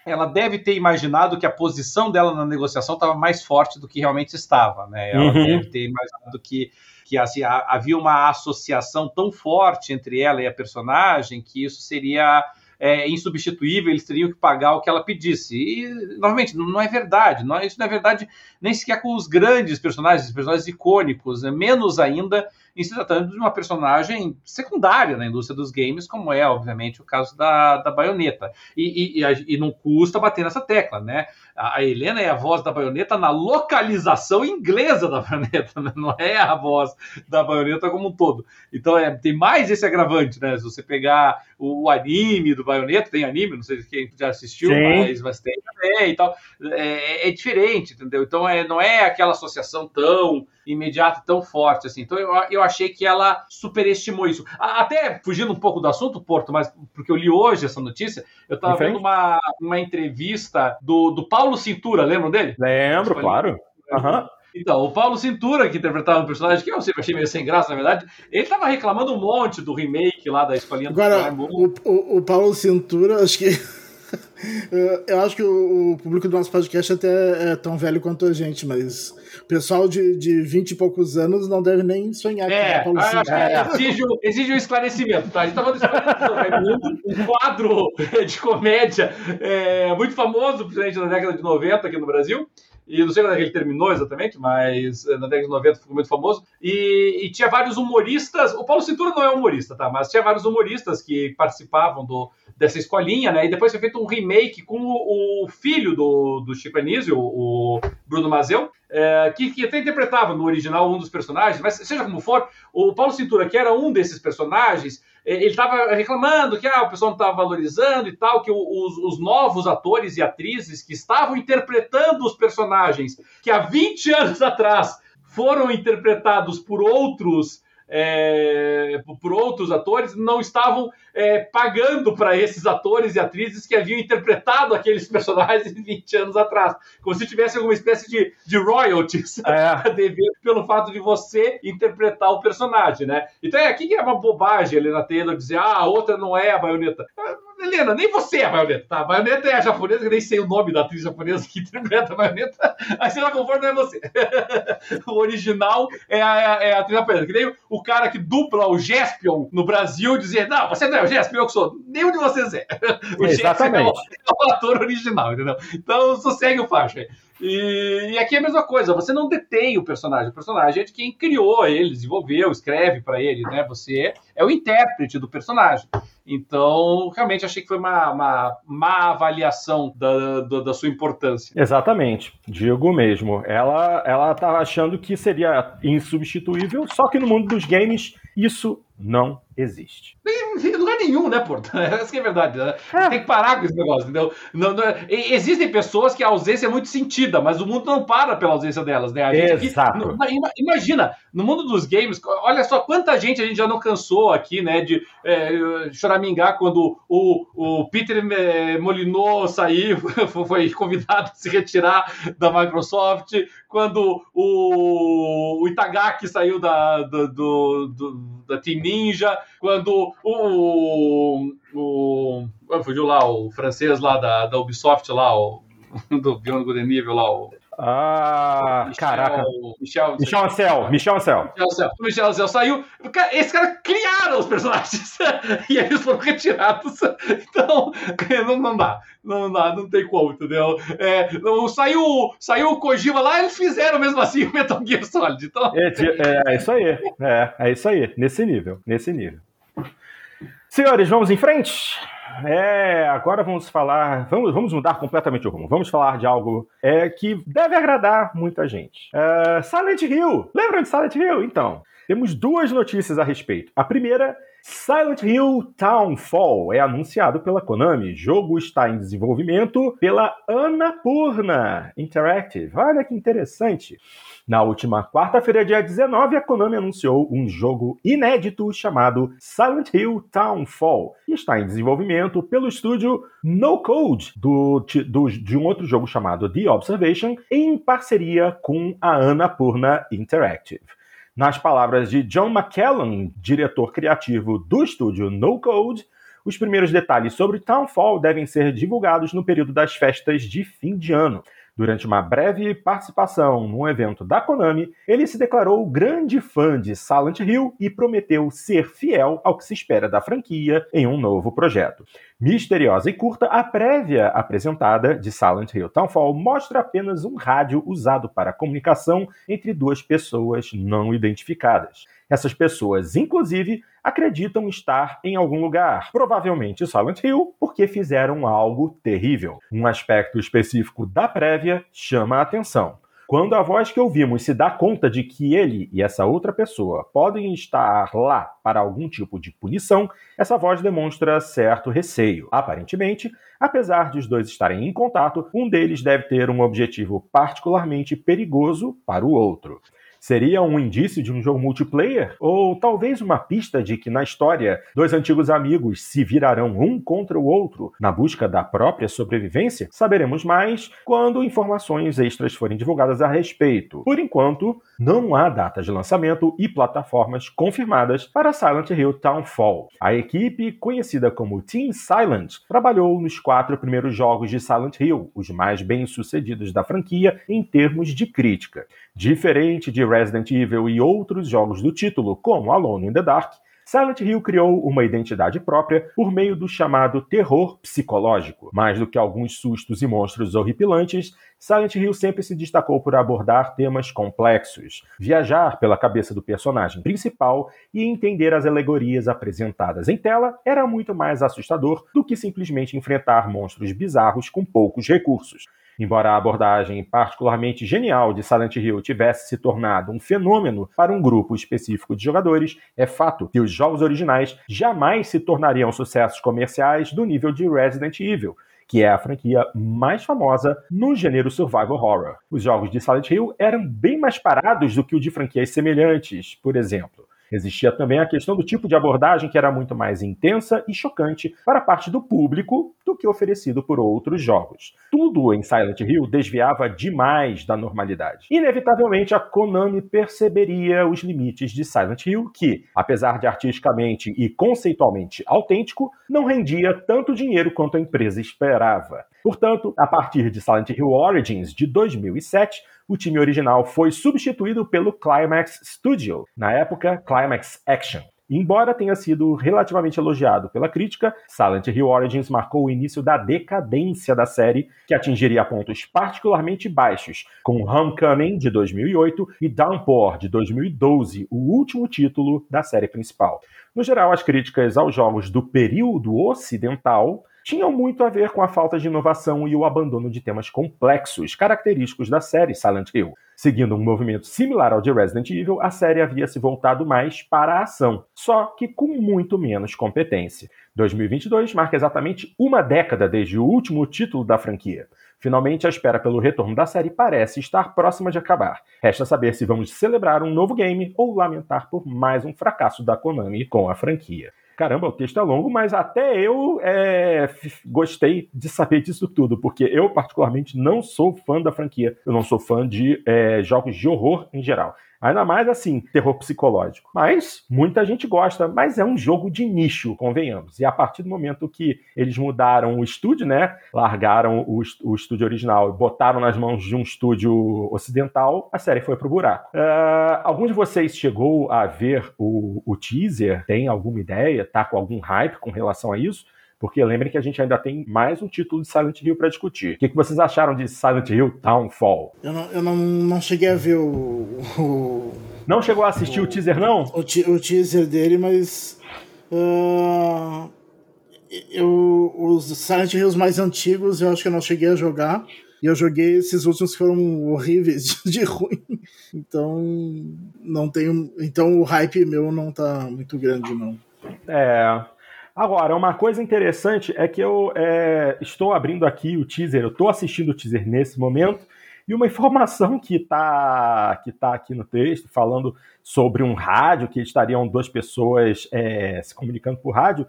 ela deve ter imaginado que a posição dela na negociação estava mais forte do que realmente estava, né? Ela uhum. deve ter imaginado que, que assim, havia uma associação tão forte entre ela e a personagem que isso seria é, insubstituível, eles teriam que pagar o que ela pedisse. E, novamente, não é verdade. Não, isso não é verdade nem sequer com os grandes personagens, personagens icônicos, né? menos ainda em se tratando de uma personagem secundária na indústria dos games, como é, obviamente, o caso da, da baioneta. E, e, e não custa bater nessa tecla, né? A, Helena é a voz da baioneta na localização inglesa da baioneta, né? não é a voz da baioneta como um todo. Então é, tem mais esse agravante, né? Se você pegar o, o anime do baioneta, tem anime, não sei se quem já assistiu, mas, mas tem também e tal. É, é diferente, entendeu? Então é, não é aquela associação tão imediata, tão forte assim. Então eu, eu achei que ela superestimou isso. Até fugindo um pouco do assunto, Porto, mas porque eu li hoje essa notícia, eu estava vendo uma, uma entrevista do, do Paulo Cintura, lembram dele? Lembro, claro. Uhum. Então, o Paulo Cintura, que interpretava um personagem que eu sempre achei meio sem graça, na verdade, ele tava reclamando um monte do remake lá da Escolinha Agora, do o, o, o Paulo Cintura, acho que Eu acho que o público do nosso podcast até é tão velho quanto a gente, mas o pessoal de, de 20 e poucos anos não deve nem sonhar é, com a acho que exige, exige um esclarecimento, tá? A gente tava falando um quadro de comédia é, muito famoso, principalmente na década de 90 aqui no Brasil, e não sei quando é que ele terminou exatamente, mas na década de 90 ficou muito famoso. E, e, tinha vários humoristas. O Paulo Cintura não é humorista, tá? Mas tinha vários humoristas que participavam do, dessa escolinha, né? E depois foi feito um remake com o, o filho do, do Chico Anísio, o Bruno Mazeu, é, que, que até interpretava no original um dos personagens, mas seja como for, o Paulo Cintura, que era um desses personagens, é, ele estava reclamando que ah, o pessoal não estava valorizando e tal, que os, os, novos atores e atrizes que estavam interpretando os personagens que há 20 anos atrás foram interpretados por outros é, por outros atores, não estavam é, pagando para esses atores e atrizes que haviam interpretado aqueles personagens 20 anos atrás. Como se tivesse alguma espécie de, de royalties é. a dever pelo fato de você interpretar o personagem, né? Então é aqui que é uma bobagem, Helena Taylor, dizer, ah, a outra não é a baioneta. Helena, nem você é a baioneta, tá? A baioneta é a japonesa, que nem sei o nome da atriz japonesa que interpreta a baioneta, mas se ela conforme não é você. o original é a, é a atriz japonesa. Que nem o cara que dupla o Jespion no Brasil dizer, não, você não é o Jespion, eu que sou. Nenhum de vocês é. O Exatamente. é o, ator original, entendeu? Então, sossegue o faixa aí. E, e, aqui é a mesma coisa, você não detém o personagem, o personagem é de quem criou ele, desenvolveu, escreve para ele, né? Você é o intérprete do personagem. Então, realmente achei que foi uma, uma má avaliação da, da, da, sua importância. Exatamente, digo mesmo. Ela, ela tá achando que seria insubstituível, só que no mundo dos games isso não existe. Em lugar nenhum, né, Porto? Essa que é a verdade. Né? É. Tem que parar com esse negócio, entendeu? Não, não, existem pessoas que a ausência é muito sentida, mas o mundo não para pela ausência delas, né? A gente Exato. Aqui, imagina, no mundo dos games, olha só quanta gente a gente já não cansou aqui, né, de é, choramingar quando o, o Peter é, Molinot saiu, foi convidado a se retirar da Microsoft, quando o, o Itagaki saiu da, do, do, do da Team Ninja, quando o, o, o fugiu lá o francês lá da, da Ubisoft lá, o do Beyond Good and Evil lá, o ah, Michel, caraca. Michel, Michel Ancel. Michel Ancel. Michel Michel Ancel saiu. Esses caras criaram os personagens. e eles foram retirados. Então, não, não dá. Não dá, não tem como, entendeu? É, saiu, saiu o Kojima lá, eles fizeram mesmo assim o Metal Gear Solid. Então... É, é, é isso aí. É, é isso aí. Nesse nível. Nesse nível. Senhores, vamos em frente? É, agora vamos falar. Vamos, vamos mudar completamente o rumo. Vamos falar de algo é, que deve agradar muita gente. É, Silent Hill! Lembram de Silent Hill? Então, temos duas notícias a respeito. A primeira Silent Hill Townfall é anunciado pela Konami. O jogo está em desenvolvimento pela Annapurna Interactive. Olha que interessante. Na última quarta-feira, dia 19, a Konami anunciou um jogo inédito chamado Silent Hill Townfall, que está em desenvolvimento pelo estúdio No Code do, do, de um outro jogo chamado The Observation, em parceria com a Annapurna Interactive. Nas palavras de John McKellen, diretor criativo do estúdio No Code, os primeiros detalhes sobre Townfall devem ser divulgados no período das festas de fim de ano. Durante uma breve participação num evento da Konami, ele se declarou grande fã de Silent Hill e prometeu ser fiel ao que se espera da franquia em um novo projeto. Misteriosa e curta, a prévia apresentada de Silent Hill Townfall mostra apenas um rádio usado para comunicação entre duas pessoas não identificadas. Essas pessoas, inclusive, acreditam estar em algum lugar, provavelmente Silent Hill, porque fizeram algo terrível. Um aspecto específico da prévia chama a atenção. Quando a voz que ouvimos se dá conta de que ele e essa outra pessoa podem estar lá para algum tipo de punição, essa voz demonstra certo receio. Aparentemente, apesar de os dois estarem em contato, um deles deve ter um objetivo particularmente perigoso para o outro. Seria um indício de um jogo multiplayer? Ou talvez uma pista de que na história dois antigos amigos se virarão um contra o outro na busca da própria sobrevivência? Saberemos mais quando informações extras forem divulgadas a respeito. Por enquanto, não há datas de lançamento e plataformas confirmadas para Silent Hill Townfall. A equipe, conhecida como Team Silent, trabalhou nos quatro primeiros jogos de Silent Hill, os mais bem-sucedidos da franquia em termos de crítica. Diferente de Resident Evil e outros jogos do título, como Alone in the Dark, Silent Hill criou uma identidade própria por meio do chamado terror psicológico. Mais do que alguns sustos e monstros horripilantes, Silent Hill sempre se destacou por abordar temas complexos, viajar pela cabeça do personagem principal e entender as alegorias apresentadas em tela era muito mais assustador do que simplesmente enfrentar monstros bizarros com poucos recursos. Embora a abordagem particularmente genial de Silent Hill tivesse se tornado um fenômeno para um grupo específico de jogadores, é fato que os jogos originais jamais se tornariam sucessos comerciais do nível de Resident Evil, que é a franquia mais famosa no gênero survival horror. Os jogos de Silent Hill eram bem mais parados do que o de franquias semelhantes, por exemplo. Existia também a questão do tipo de abordagem que era muito mais intensa e chocante para parte do público do que oferecido por outros jogos. Tudo em Silent Hill desviava demais da normalidade. Inevitavelmente, a Konami perceberia os limites de Silent Hill, que, apesar de artisticamente e conceitualmente autêntico, não rendia tanto dinheiro quanto a empresa esperava. Portanto, a partir de Silent Hill Origins de 2007, o time original foi substituído pelo Climax Studio, na época Climax Action. Embora tenha sido relativamente elogiado pela crítica, Silent Hill Origins marcou o início da decadência da série, que atingiria pontos particularmente baixos, com Homecoming de 2008 e Downpour de 2012, o último título da série principal. No geral, as críticas aos jogos do período ocidental tinham muito a ver com a falta de inovação e o abandono de temas complexos, característicos da série Silent Hill. Seguindo um movimento similar ao de Resident Evil, a série havia se voltado mais para a ação, só que com muito menos competência. 2022 marca exatamente uma década desde o último título da franquia. Finalmente, a espera pelo retorno da série parece estar próxima de acabar. Resta saber se vamos celebrar um novo game ou lamentar por mais um fracasso da Konami com a franquia. Caramba, o texto é longo, mas até eu é, gostei de saber disso tudo, porque eu, particularmente, não sou fã da franquia. Eu não sou fã de é, jogos de horror em geral. Ainda mais assim, terror psicológico. Mas muita gente gosta, mas é um jogo de nicho, convenhamos. E a partir do momento que eles mudaram o estúdio, né? Largaram o, o estúdio original e botaram nas mãos de um estúdio ocidental, a série foi pro buraco. Uh, algum de vocês chegou a ver o, o teaser? Tem alguma ideia? Tá com algum hype com relação a isso? Porque lembrem que a gente ainda tem mais um título de Silent Hill para discutir. O que, que, vocês acharam de Silent Hill Townfall? Eu não, eu não, não cheguei a ver o, o Não chegou a assistir o, o teaser, não? O, o, teaser dele, mas. Uh, eu, os Silent Hills mais antigos eu acho que eu não cheguei a jogar. E eu joguei esses últimos que foram horríveis de, ruim. Então, não tenho. Então o hype meu não tá muito grande, não. É. Agora, uma coisa interessante é que eu é, estou abrindo aqui o teaser, eu estou assistindo o teaser nesse momento, e uma informação que está que tá aqui no texto, falando sobre um rádio, que estariam duas pessoas é, se comunicando por rádio,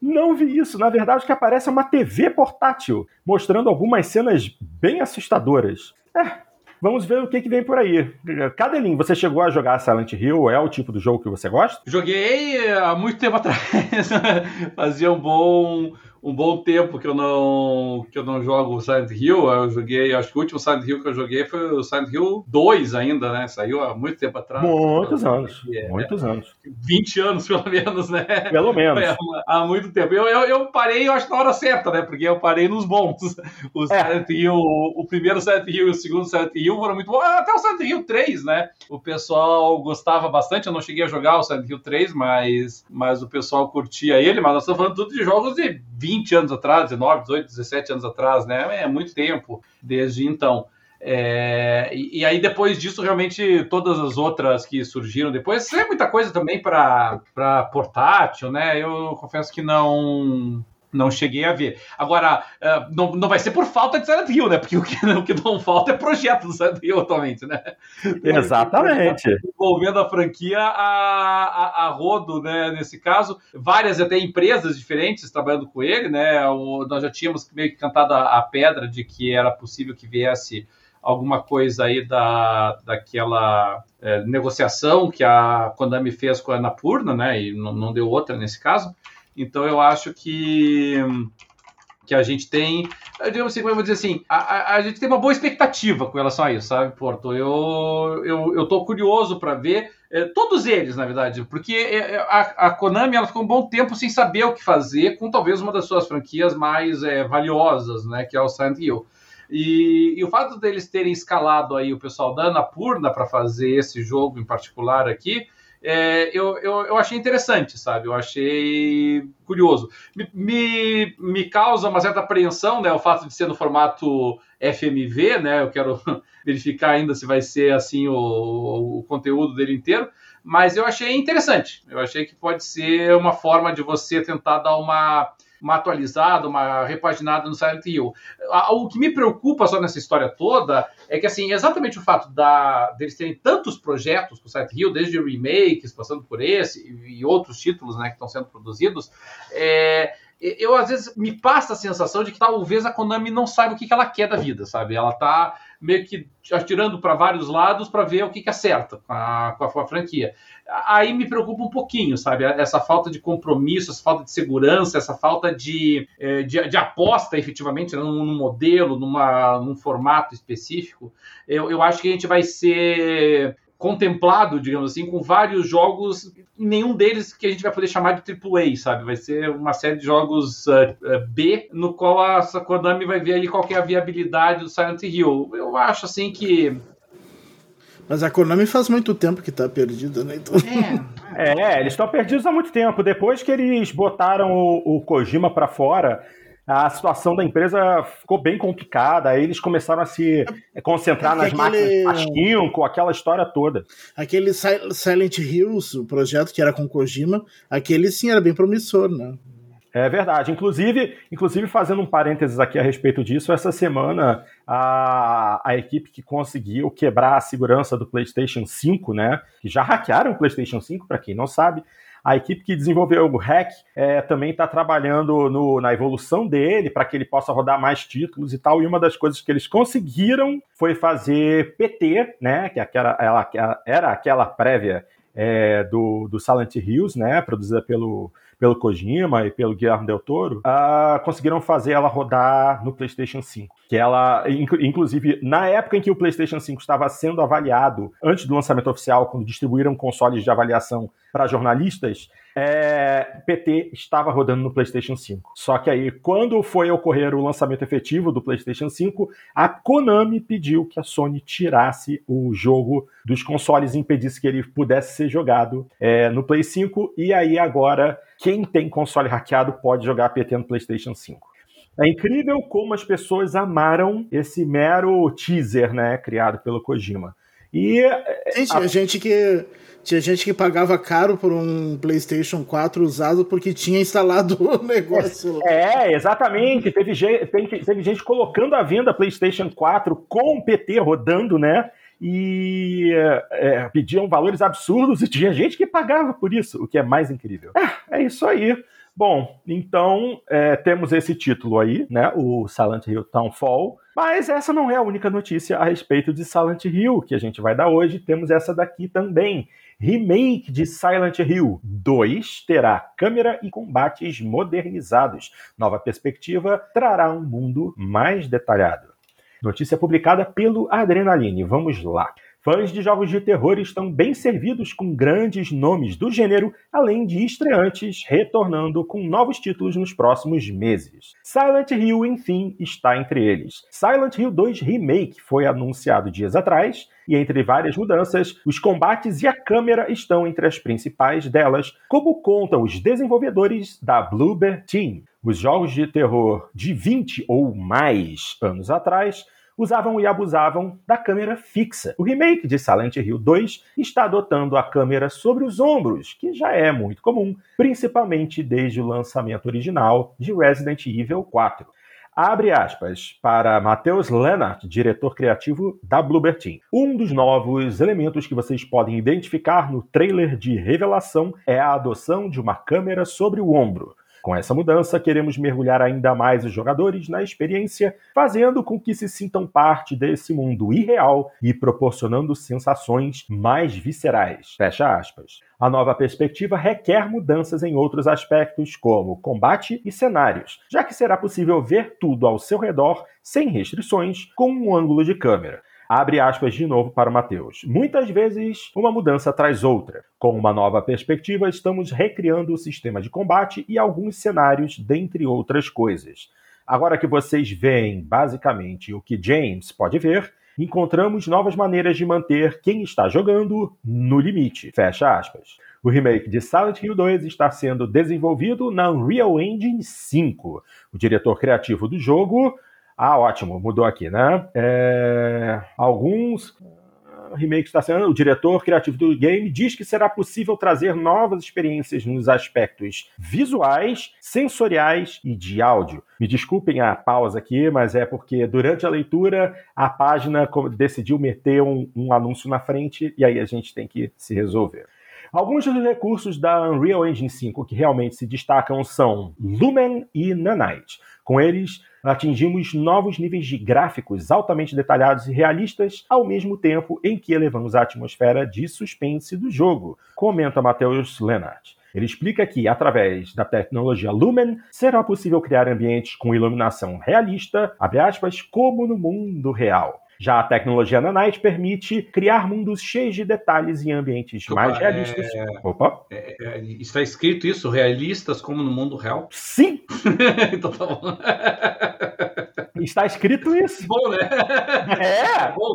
não vi isso. Na verdade, o que aparece é uma TV portátil, mostrando algumas cenas bem assustadoras. É, Vamos ver o que, que vem por aí. Cadelin, você chegou a jogar Silent Hill? É o tipo do jogo que você gosta? Joguei há muito tempo atrás. Fazia um bom um bom tempo que eu não que eu não jogo Silent Hill. Eu joguei, acho que o último Silent Hill que eu joguei foi o Silent Hill 2 ainda, né? Saiu há muito tempo atrás. Muitos anos. É, muitos anos. 20 anos, pelo menos, né? Pelo menos. há muito tempo. Eu, eu, eu, parei, eu acho, na hora certa, né? Porque eu parei nos bons. O é. Silent Hill, o primeiro Silent Hill e o segundo Silent Hill foram muito bons. Até o Silent Hill 3, né? O pessoal gostava bastante. Eu não cheguei a jogar o Silent Hill 3, mas, mas o pessoal curtia ele. Mas nós estamos falando tudo de jogos de 20 anos atrás, 19, 18, 17 anos atrás, né? É muito tempo desde então. É, e, e, aí depois disso realmente todas as outras que surgiram depois é muita coisa também para portátil né eu confesso que não não cheguei a ver. Agora, uh, não, não vai ser por falta de Silent Hill, né? Porque o que, o que não falta é projeto do Silent Hill atualmente, né? Exatamente. Envolvendo a franquia a, a, a, rodo, né? Nesse caso, várias até empresas diferentes trabalhando com ele, né? O, nós já tínhamos meio que cantado a, a pedra de que era possível que viesse alguma coisa aí da, daquela é, negociação que a Konami fez com a Anapurna, né? E não, não deu outra nesse caso. Então eu acho que que a gente tem, digamos assim, dizer assim, a, a, a, gente tem uma boa expectativa com relação a isso, sabe, Porto? Eu, eu, eu tô curioso para ver, é, todos eles, na verdade, porque é, é, a, a, Konami ela ficou um bom tempo sem saber o que fazer com talvez uma das suas franquias mais é, valiosas, né, que é o Silent Hill. E, e, o fato deles terem escalado aí o pessoal da Annapurna para fazer esse jogo em particular aqui, é, eu, eu, eu, achei interessante, sabe? Eu achei curioso. Me, me, me, causa uma certa apreensão, né? O fato de ser no formato FMV, né? Eu quero verificar ainda se vai ser assim o, o conteúdo dele inteiro. Mas eu achei interessante. Eu achei que pode ser uma forma de você tentar dar uma uma atualizada, uma repaginada no Silent Hill. O que me preocupa só nessa história toda é que, assim, exatamente o fato da, deles terem tantos projetos com o Silent Hill, desde remakes, passando por esse e, outros títulos né, que estão sendo produzidos, é, eu às vezes me passa a sensação de que talvez a Konami não saiba o que, que ela quer da vida, sabe? Ela tá meio que atirando para vários lados para ver o que, que acerta com a, com a, com a franquia aí me preocupa um pouquinho, sabe? Essa falta de compromisso, essa falta de segurança, essa falta de, é, de, de aposta efetivamente né, num, num, modelo, numa, num formato específico. Eu, eu acho que a gente vai ser contemplado, digamos assim, com vários jogos, nenhum deles que a gente vai poder chamar de AAA, sabe? Vai ser uma série de jogos uh, uh, B, no qual a Konami vai ver ali qual é a viabilidade do Silent Hill. Eu acho, assim, que mas a Konami faz muito tempo que tá perdida, né? Então... É. é, eles estão perdidos há muito tempo. Depois que eles botaram o, o Kojima para fora, a situação da empresa ficou bem complicada. Aí eles começaram a se concentrar é nas aquele... máquinas Pachinko, aquela história toda. Aquele Silent Hills, o projeto que era com Kojima, aquele sim era bem promissor, né? É verdade. Inclusive, inclusive, fazendo um parênteses aqui a respeito disso, essa semana a, a equipe que conseguiu quebrar a segurança do PlayStation 5, né? Que já hackearam o PlayStation 5, para quem não sabe. A equipe que desenvolveu o hack é, também está trabalhando no, na evolução dele para que ele possa rodar mais títulos e tal. E uma das coisas que eles conseguiram foi fazer PT, né? Que aquela, ela, era aquela prévia é, do, do Silent Hills, né? Produzida pelo pelo Kojima e pelo Guilherme Del Toro, uh, conseguiram fazer ela rodar no PlayStation 5. Que ela, inclusive, na época em que o PlayStation 5 estava sendo avaliado, antes do lançamento oficial, quando distribuíram consoles de avaliação para jornalistas, é, PT estava rodando no PlayStation 5. Só que aí, quando foi ocorrer o lançamento efetivo do PlayStation 5, a Konami pediu que a Sony tirasse o jogo dos consoles e impedisse que ele pudesse ser jogado é, no Play 5. E aí, agora, quem tem console hackeado pode jogar PT no PlayStation 5. É incrível como as pessoas amaram esse mero teaser, né, criado pelo Kojima. E Sim, tinha a... gente que tinha gente que pagava caro por um PlayStation 4 usado porque tinha instalado o negócio. É, exatamente. Teve gente, teve gente colocando à venda PlayStation 4 com o PT rodando, né? E é, pediam valores absurdos e tinha gente que pagava por isso, o que é mais incrível. É, é isso aí. Bom, então é, temos esse título aí, né? O Silent Hill Townfall. Mas essa não é a única notícia a respeito de Silent Hill que a gente vai dar hoje. Temos essa daqui também. Remake de Silent Hill 2 terá câmera e combates modernizados. Nova perspectiva trará um mundo mais detalhado. Notícia publicada pelo Adrenaline. Vamos lá. Fãs de jogos de terror estão bem servidos com grandes nomes do gênero, além de estreantes retornando com novos títulos nos próximos meses. Silent Hill, enfim, está entre eles. Silent Hill 2 Remake foi anunciado dias atrás, e entre várias mudanças, os combates e a câmera estão entre as principais delas, como contam os desenvolvedores da Bluebird Team. Os jogos de terror de 20 ou mais anos atrás usavam e abusavam da câmera fixa. O remake de Silent Hill 2 está adotando a câmera sobre os ombros, que já é muito comum, principalmente desde o lançamento original de Resident Evil 4. Abre aspas para Matheus Lennart, diretor criativo da Bluebird Team. Um dos novos elementos que vocês podem identificar no trailer de revelação é a adoção de uma câmera sobre o ombro. Com essa mudança, queremos mergulhar ainda mais os jogadores na experiência, fazendo com que se sintam parte desse mundo irreal e proporcionando sensações mais viscerais. Fecha aspas. A nova perspectiva requer mudanças em outros aspectos, como combate e cenários, já que será possível ver tudo ao seu redor sem restrições com um ângulo de câmera. Abre aspas de novo para o Mateus. Muitas vezes, uma mudança traz outra. Com uma nova perspectiva, estamos recriando o sistema de combate e alguns cenários, dentre outras coisas. Agora que vocês veem basicamente o que James pode ver, encontramos novas maneiras de manter quem está jogando no limite. Fecha aspas. O remake de Silent Hill 2 está sendo desenvolvido na Unreal Engine 5. O diretor criativo do jogo ah, ótimo, mudou aqui, né? É, alguns ah, remakes está sendo. O diretor criativo do game diz que será possível trazer novas experiências nos aspectos visuais, sensoriais e de áudio. Me desculpem a pausa aqui, mas é porque durante a leitura a página decidiu meter um, um anúncio na frente e aí a gente tem que se resolver. Alguns dos recursos da Unreal Engine 5 que realmente se destacam são Lumen e Nanite. Com eles, atingimos novos níveis de gráficos altamente detalhados e realistas, ao mesmo tempo em que elevamos a atmosfera de suspense do jogo, comenta Matheus Lennart. Ele explica que, através da tecnologia Lumen, será possível criar ambientes com iluminação realista, aspas, como no mundo real. Já a tecnologia Nanite permite criar mundos cheios de detalhes e ambientes Opa, mais realistas. É... Opa! É, é, está escrito isso, realistas como no mundo real? Sim! então tá bom. Está escrito isso. Bom, né? É! Bom.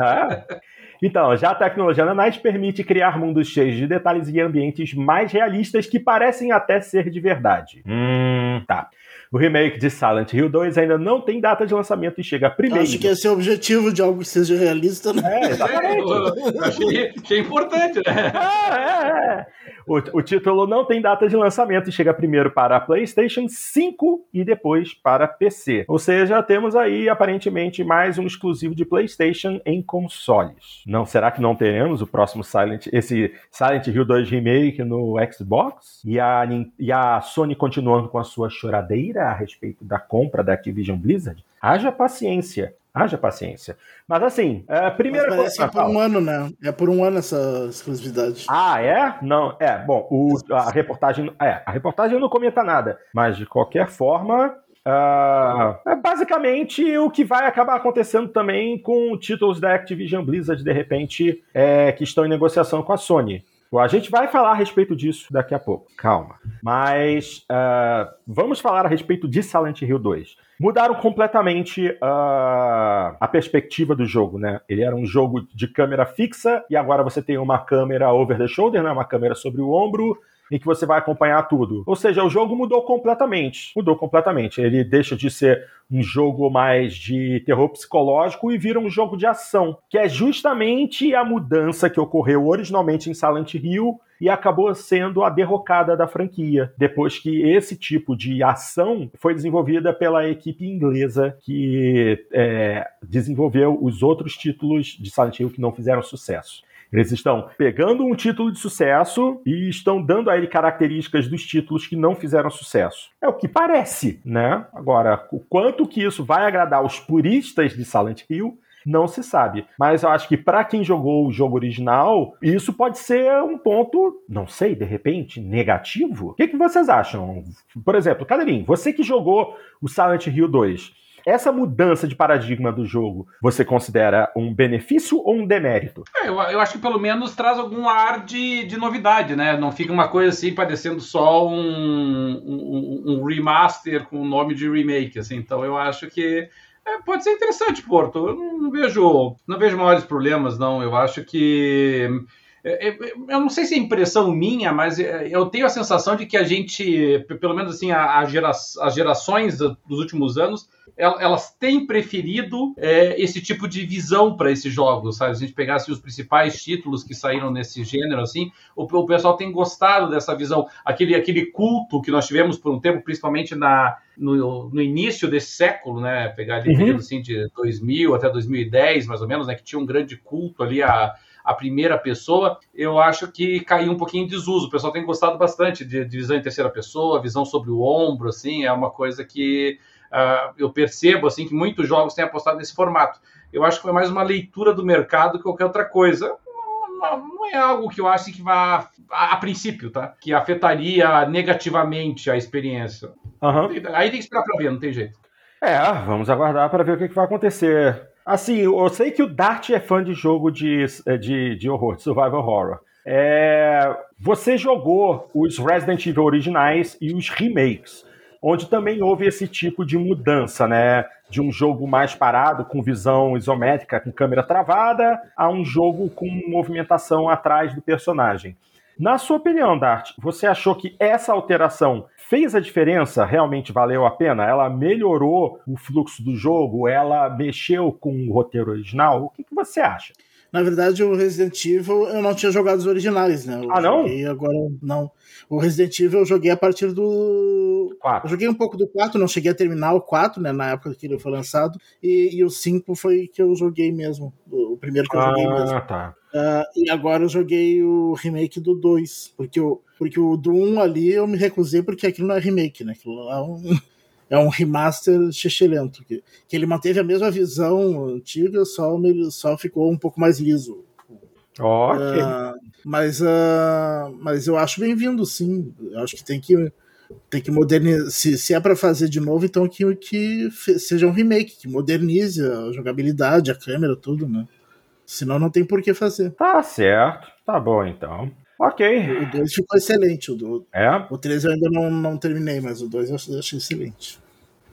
é. Então, já a tecnologia Nanite permite criar mundos cheios de detalhes e ambientes mais realistas que parecem até ser de verdade. Hum, tá. O remake de Silent Hill 2 ainda não tem data de lançamento e chega primeiro. Acho que esse é o objetivo de algo que seja realista, né? É, exatamente. É, achei, achei importante, né? Ah, é, é. O, o, título não tem data de lançamento e chega primeiro para PlayStation 5 e depois para PC. Ou seja, temos aí aparentemente mais um exclusivo de PlayStation em consoles. Não será que não teremos o próximo Silent esse Silent Hill 2 remake no Xbox? E a, e a Sony continuando com a sua choradeira a respeito da compra da Activision Blizzard? Haja paciência. Haja paciência. Mas assim, é, primeira Mas parece coisa. É por um ano, né? É por um ano essa exclusividade. Ah, é? Não, é. Bom, o, a reportagem. É, a reportagem não comenta nada. Mas de qualquer forma. Uh, é basicamente o que vai acabar acontecendo também com títulos da Activision Blizzard, de repente, é, que estão em negociação com a Sony. A gente vai falar a respeito disso daqui a pouco, calma. Mas uh, vamos falar a respeito de Silent Hill 2. Mudaram completamente uh, a perspectiva do jogo, né? Ele era um jogo de câmera fixa e agora você tem uma câmera over the shoulder, né? Uma câmera sobre o ombro em que você vai acompanhar tudo. Ou seja, o jogo mudou completamente. Mudou completamente. Ele deixa de ser um jogo mais de terror psicológico e vira um jogo de ação, que é justamente a mudança que ocorreu originalmente em Silent Hill e acabou sendo a derrocada da franquia, depois que esse tipo de ação foi desenvolvida pela equipe inglesa que é, desenvolveu os outros títulos de Silent Hill que não fizeram sucesso. Eles estão pegando um título de sucesso e estão dando a ele características dos títulos que não fizeram sucesso. É o que parece, né? Agora, o quanto que isso vai agradar os puristas de Silent Hill não se sabe. Mas eu acho que para quem jogou o jogo original, isso pode ser um ponto, não sei, de repente, negativo. O que, que vocês acham? Por exemplo, Cadeirinho, você que jogou o Silent Hill 2, essa mudança de paradigma do jogo, você considera um benefício ou um demérito? É, eu, eu, acho que pelo menos traz algum ar de, de novidade, né? Não fica uma coisa assim parecendo só um, um, um remaster com o nome de remake, assim. Então eu acho que é, pode ser interessante, Porto. Eu não, não vejo, não vejo maiores problemas, não. Eu acho que eu não sei se é impressão minha, mas eu tenho a sensação de que a gente, pelo menos assim, a, gera, as gerações dos últimos anos, elas têm preferido é, esse tipo de visão para esses jogos, sabe? Se a gente pegasse os principais títulos que saíram nesse gênero, assim, o, o, pessoal tem gostado dessa visão. Aquele, aquele culto que nós tivemos por um tempo, principalmente na, no, no início desse século, né? Pegar ali, uhum. assim, de 2000 até 2010, mais ou menos, né? Que tinha um grande culto ali a a primeira pessoa, eu acho que caiu um pouquinho em desuso. O pessoal tem gostado bastante de, de visão em terceira pessoa, visão sobre o ombro, assim, é uma coisa que uh, eu percebo assim que muitos jogos têm apostado nesse formato. Eu acho que foi mais uma leitura do mercado que qualquer outra coisa. Não, é algo que eu acho que vá, a, a, princípio, tá? Que afetaria negativamente a experiência. Uhum. Aí tem que esperar para ver, não tem jeito. É, vamos aguardar para ver o que, que vai acontecer. Assim, eu sei que o Dart é fã de jogo de, de, de horror, de survival horror. É, você jogou os Resident Evil originais e os remakes onde também houve esse tipo de mudança, né? De um jogo mais parado, com visão isométrica, com câmera travada, a um jogo com movimentação atrás do personagem. Na sua opinião, Dart, você achou que essa alteração fez a diferença? Realmente valeu a pena? Ela melhorou o fluxo do jogo? Ela mexeu com o roteiro original? O que, que você acha? Na verdade, o Resident Evil eu não tinha jogado os originais, né? Eu ah, não? agora não. O Resident Evil eu joguei a partir do. 4. Eu joguei um pouco do 4, não cheguei a terminar o 4, né? Na época que ele foi lançado. E, e o 5 foi que eu joguei mesmo. O primeiro que eu ah, joguei mesmo. Tá. Uh, e agora eu joguei o remake do 2. Porque, o, porque o do 1 ali eu me recusei porque aquilo não é remake, né? Aquilo é um é um remaster xixelento, que, que ele manteve a mesma visão antiga, só, só ficou um pouco mais liso. Ok. Uh, mas, uh, mas eu acho bem-vindo, sim. Eu acho que tem que tem que modernizar. Se, se é para fazer de novo, então que, que seja um remake, que modernize a jogabilidade, a câmera, tudo, né? Senão não tem por que fazer. Tá certo. Tá bom, então. Ok. O 2 ficou excelente. O, do, é? o 3 eu ainda não, não terminei, mas o 2 eu achei excelente.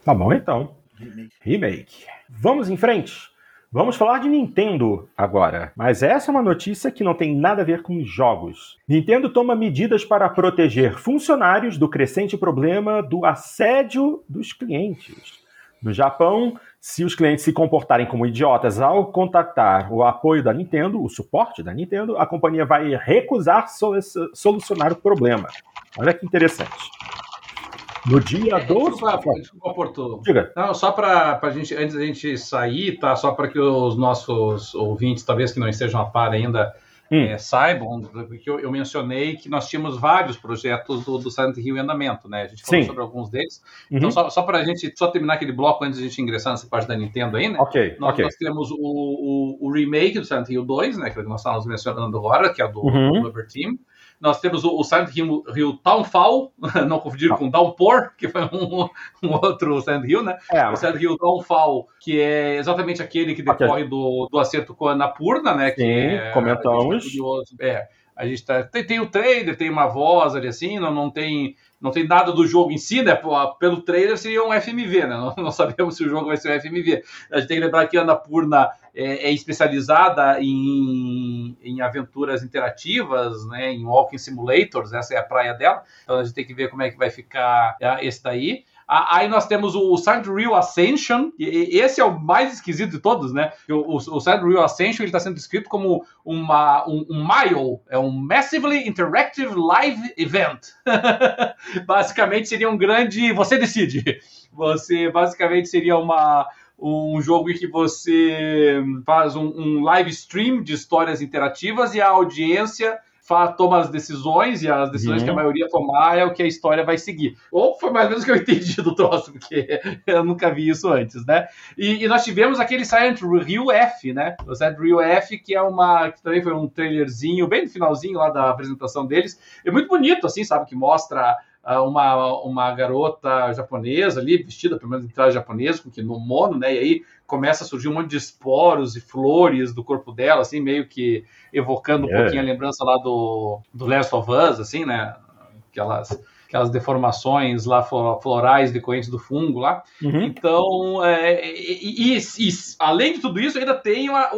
Tá bom então. Remake. Remake. Vamos em frente. Vamos falar de Nintendo agora, mas essa é uma notícia que não tem nada a ver com jogos. Nintendo toma medidas para proteger funcionários do crescente problema do assédio dos clientes. No Japão, se os clientes se comportarem como idiotas ao contactar o apoio da Nintendo, o suporte da Nintendo, a companhia vai recusar solucionar o problema. Olha que interessante. No dia é, 12. Desculpa, desculpa Porto. Diga. Não, só para a gente, antes da gente sair, tá? Só para que os nossos ouvintes, talvez que não estejam a par ainda, hum. é, saibam, porque eu, eu, mencionei que nós tínhamos vários projetos do, do Silent Hill em andamento, né? A gente falou Sim. sobre alguns deles. Uhum. Então, só, só para a gente só terminar aquele bloco antes de a gente ingressar nessa parte da Nintendo aí, né? Ok. Nós, okay. nós temos o, o, o, remake do Silent Hill 2, né? Que nós estávamos mencionando agora, que é do, uhum. do Team. Nós temos o, o Silent Hill, Hill Townfall, não confundir com Downpour, que foi um, um outro Silent Hill, né? É. O Silent Hill Downfall, que é exatamente aquele que decorre do, do acerto com a Anapurna, né? Sim, é, comentamos. É, A gente tá, tem, tem, o trailer, tem uma voz ali assim, não, não tem não tem nada do jogo em si, né? Pelo trailer seria um FMV, né? Não, não sabemos se o jogo vai ser um FMV. A gente tem que lembrar que a Annapurna é, é especializada em, em aventuras interativas, né? Em walking simulators, essa é a praia dela. Então a gente tem que ver como é que vai ficar é, esse daí. Aí nós temos o Silent Real Ascension, e esse é o mais esquisito de todos, né? O, o Real Ascension está sendo descrito como uma, um, um MILE, é um Massively Interactive Live Event. basicamente seria um grande. Você decide. Você basicamente seria uma um jogo em que você faz um, um, live stream de histórias interativas e a audiência toma as decisões e as decisões uhum. que a maioria tomar é o que a história vai seguir. Ou foi mais ou menos o que eu entendi do troço, porque eu nunca vi isso antes, né? E, e nós tivemos aquele Silent Hill F, né? O Silent Hill F, que é uma. que também foi um trailerzinho, bem no finalzinho lá da apresentação deles. É muito bonito, assim, sabe? Que mostra ah, uma, uma garota japonesa ali, vestida pelo menos em traje japonês, com kimono, né? E aí começa a surgir um monte de esporos e flores do corpo dela, assim, meio que evocando um é. pouquinho a lembrança lá do, do Last of Us, assim, né? Aquelas, aquelas deformações lá florais decorrentes do fungo lá. Uhum. Então, é, e, e, e, além de tudo isso, ainda tem a,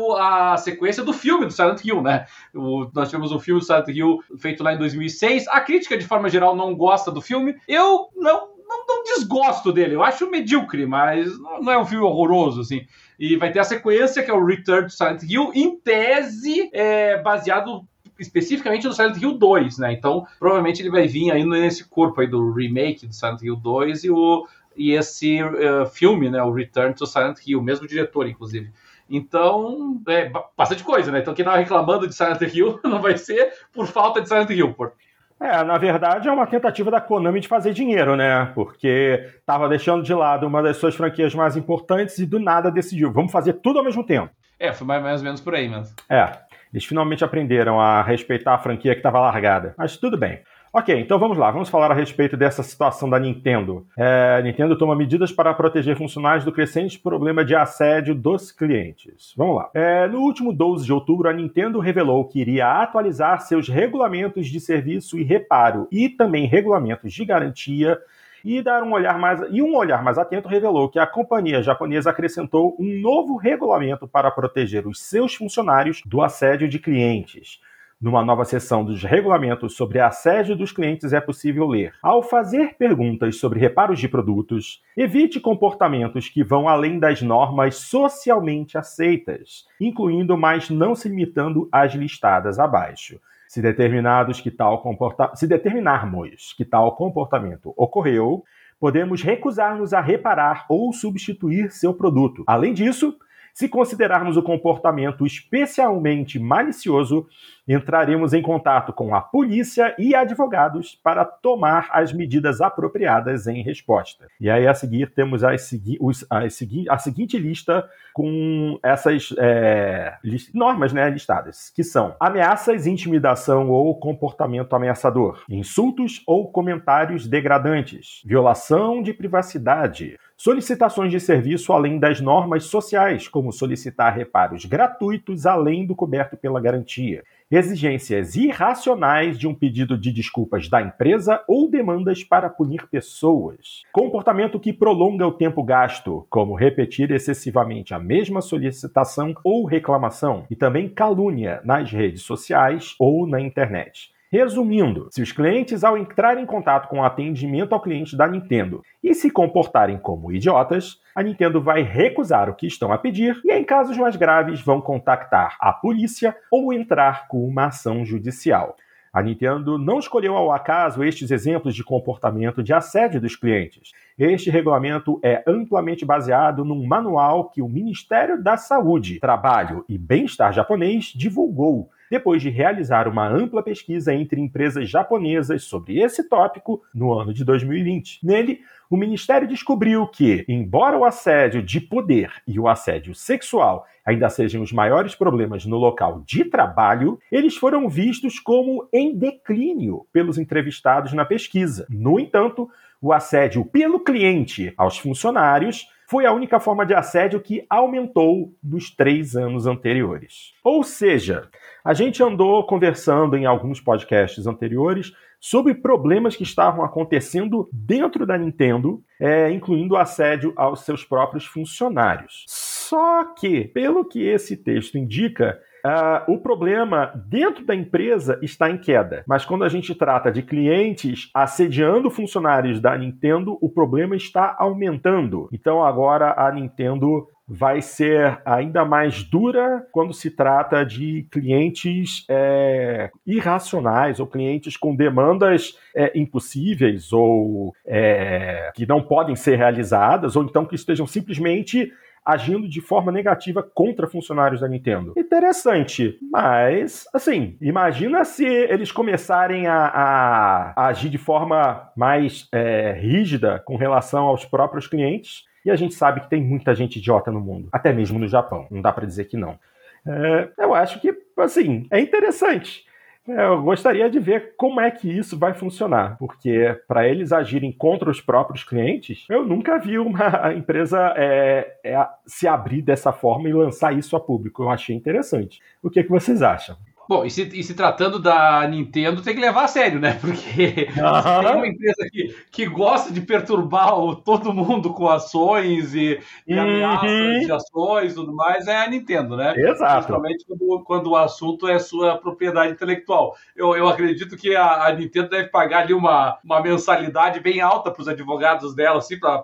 a, sequência do filme do Silent Hill, né? O, nós tivemos um filme do Silent Hill feito lá em 2006. A crítica, de forma geral, não gosta do filme. Eu não não, não desgosto dele, eu acho medíocre, mas não é um filme horroroso, assim. E vai ter a sequência, que é o Return to Silent Hill, em tese, é, baseado especificamente no Silent Hill 2, né? Então, provavelmente ele vai vir aí nesse corpo aí do remake do Silent Hill 2 e, o, e esse uh, filme, né? O Return to Silent Hill, mesmo diretor, inclusive. Então, é bastante coisa, né? Então, quem tava reclamando de Silent Hill não vai ser por falta de Silent Hill, por é, na verdade é uma tentativa da Konami de fazer dinheiro, né? Porque estava deixando de lado uma das suas franquias mais importantes e do nada decidiu, vamos fazer tudo ao mesmo tempo. É, foi mais, ou menos por aí mesmo. É, eles finalmente aprenderam a respeitar a franquia que estava largada. Mas tudo bem. Ok, então vamos lá, vamos falar a respeito dessa situação da Nintendo. É, Nintendo toma medidas para proteger funcionários do crescente problema de assédio dos clientes. Vamos lá. É, no último 12 de outubro, a Nintendo revelou que iria atualizar seus regulamentos de serviço e reparo e também regulamentos de garantia e dar um olhar mais e um olhar mais atento revelou que a companhia japonesa acrescentou um novo regulamento para proteger os seus funcionários do assédio de clientes. Numa nova seção dos regulamentos sobre assédio dos clientes é possível ler: ao fazer perguntas sobre reparos de produtos, evite comportamentos que vão além das normas socialmente aceitas, incluindo, mas não se limitando às listadas abaixo. Se, determinados que tal comporta... se determinarmos que tal comportamento ocorreu, podemos recusar-nos a reparar ou substituir seu produto. Além disso, se considerarmos o comportamento especialmente malicioso, entraremos em contato com a polícia e advogados para tomar as medidas apropriadas em resposta. E aí, a seguir, temos as segui os, segui a seguinte lista com essas é, normas né, listadas, que são ameaças, intimidação ou comportamento ameaçador, insultos ou comentários degradantes, violação de privacidade, solicitações de serviço além das normas sociais, como solicitar reparos gratuitos além do coberto pela garantia, exigências irracionais de um pedido de desculpas da empresa ou demandas para punir pessoas, comportamento que prolonga o tempo gasto, como repetir excessivamente a mesma solicitação ou reclamação, e também calúnia nas redes sociais ou na internet. Resumindo, se os clientes, ao entrar em contato com o atendimento ao cliente da Nintendo e se comportarem como idiotas, a Nintendo vai recusar o que estão a pedir e, em casos mais graves, vão contactar a polícia ou entrar com uma ação judicial. A Nintendo não escolheu ao acaso estes exemplos de comportamento de assédio dos clientes. Este regulamento é amplamente baseado num manual que o Ministério da Saúde, Trabalho e Bem-Estar japonês divulgou depois de realizar uma ampla pesquisa entre empresas japonesas sobre esse tópico no ano de 2020. Nele, o Ministério descobriu que, embora o assédio de poder e o assédio sexual ainda sejam os maiores problemas no local de trabalho, eles foram vistos como em declínio pelos entrevistados na pesquisa. No entanto, o assédio pelo cliente aos funcionários foi a única forma de assédio que aumentou nos três anos anteriores. Ou seja, a gente andou conversando em alguns podcasts anteriores sobre problemas que estavam acontecendo dentro da Nintendo, é, incluindo assédio aos seus próprios funcionários. Só que, pelo que esse texto indica, Uh, o problema dentro da empresa está em queda, mas quando a gente trata de clientes assediando funcionários da Nintendo, o problema está aumentando. Então agora a Nintendo vai ser ainda mais dura quando se trata de clientes é, irracionais ou clientes com demandas é, impossíveis ou é, que não podem ser realizadas, ou então que estejam simplesmente agindo de forma negativa contra funcionários da Nintendo. Interessante, mas assim, imagina se eles começarem a, a, a agir de forma mais é, rígida com relação aos próprios clientes. E a gente sabe que tem muita gente idiota no mundo, até mesmo no Japão. Não dá para dizer que não. É, eu acho que, assim, é interessante. É, eu gostaria de ver como é que isso vai funcionar, porque para eles agirem contra os próprios clientes, eu nunca vi uma empresa é, é, se abrir dessa forma e lançar isso a público. Eu achei interessante. O que, que vocês acham? Bom, e se, e se, tratando da Nintendo, tem que levar a sério, né? Porque uhum. tem uma empresa que, que gosta de perturbar o, todo mundo com ações e, e uhum. ameaças de ações e tudo mais, é a Nintendo, né? Exato. Principalmente quando, quando o assunto é sua propriedade intelectual. Eu, eu acredito que a, a Nintendo deve pagar ali uma, uma mensalidade bem alta para os advogados dela, assim, para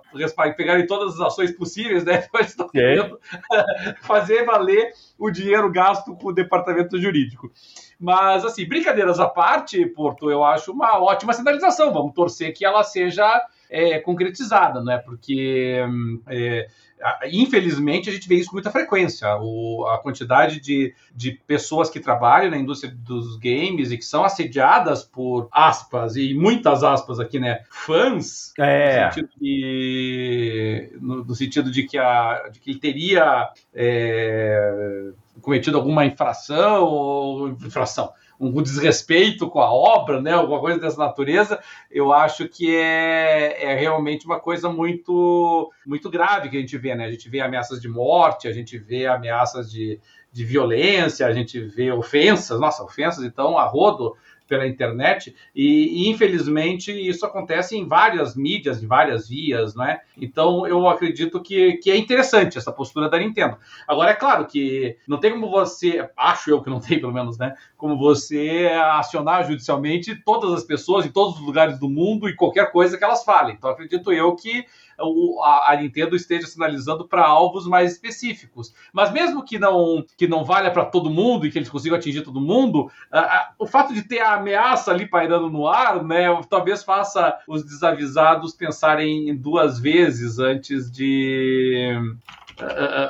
pegarem todas as ações possíveis, né? fazer valer o dinheiro gasto com o departamento jurídico. Mas, assim, brincadeiras à parte, Porto, eu acho uma ótima sinalização. Vamos torcer que ela seja é, concretizada, não é? Porque, é, infelizmente, a gente vê isso com muita frequência. O, a quantidade de, de pessoas que trabalham na indústria dos games e que são assediadas por aspas, e muitas aspas aqui, né? Fãs, é. no, sentido de, no, no sentido de que, a, de que ele teria. É, cometido alguma infração ou infração, um desrespeito com a obra, né, alguma coisa dessa natureza, eu acho que é, é realmente uma coisa muito muito grave que a gente vê, né? A gente vê ameaças de morte, a gente vê ameaças de, de violência, a gente vê ofensas, nossa, ofensas então a rodo pela internet, e, infelizmente isso acontece em várias mídias, em várias vias, não é? Então eu acredito que, que é interessante essa postura da Nintendo. Agora, é claro que não tem como você, acho eu que não tem pelo menos, né? Como você acionar judicialmente todas as pessoas em todos os lugares do mundo e qualquer coisa que elas falem. Então acredito eu que o, a, a, Nintendo esteja sinalizando para alvos mais específicos. Mas mesmo que não que não valha para todo mundo e que eles consigam atingir todo mundo, a, a, o fato de ter a ameaça ali pairando no ar, né, talvez faça os desavisados pensarem duas vezes antes de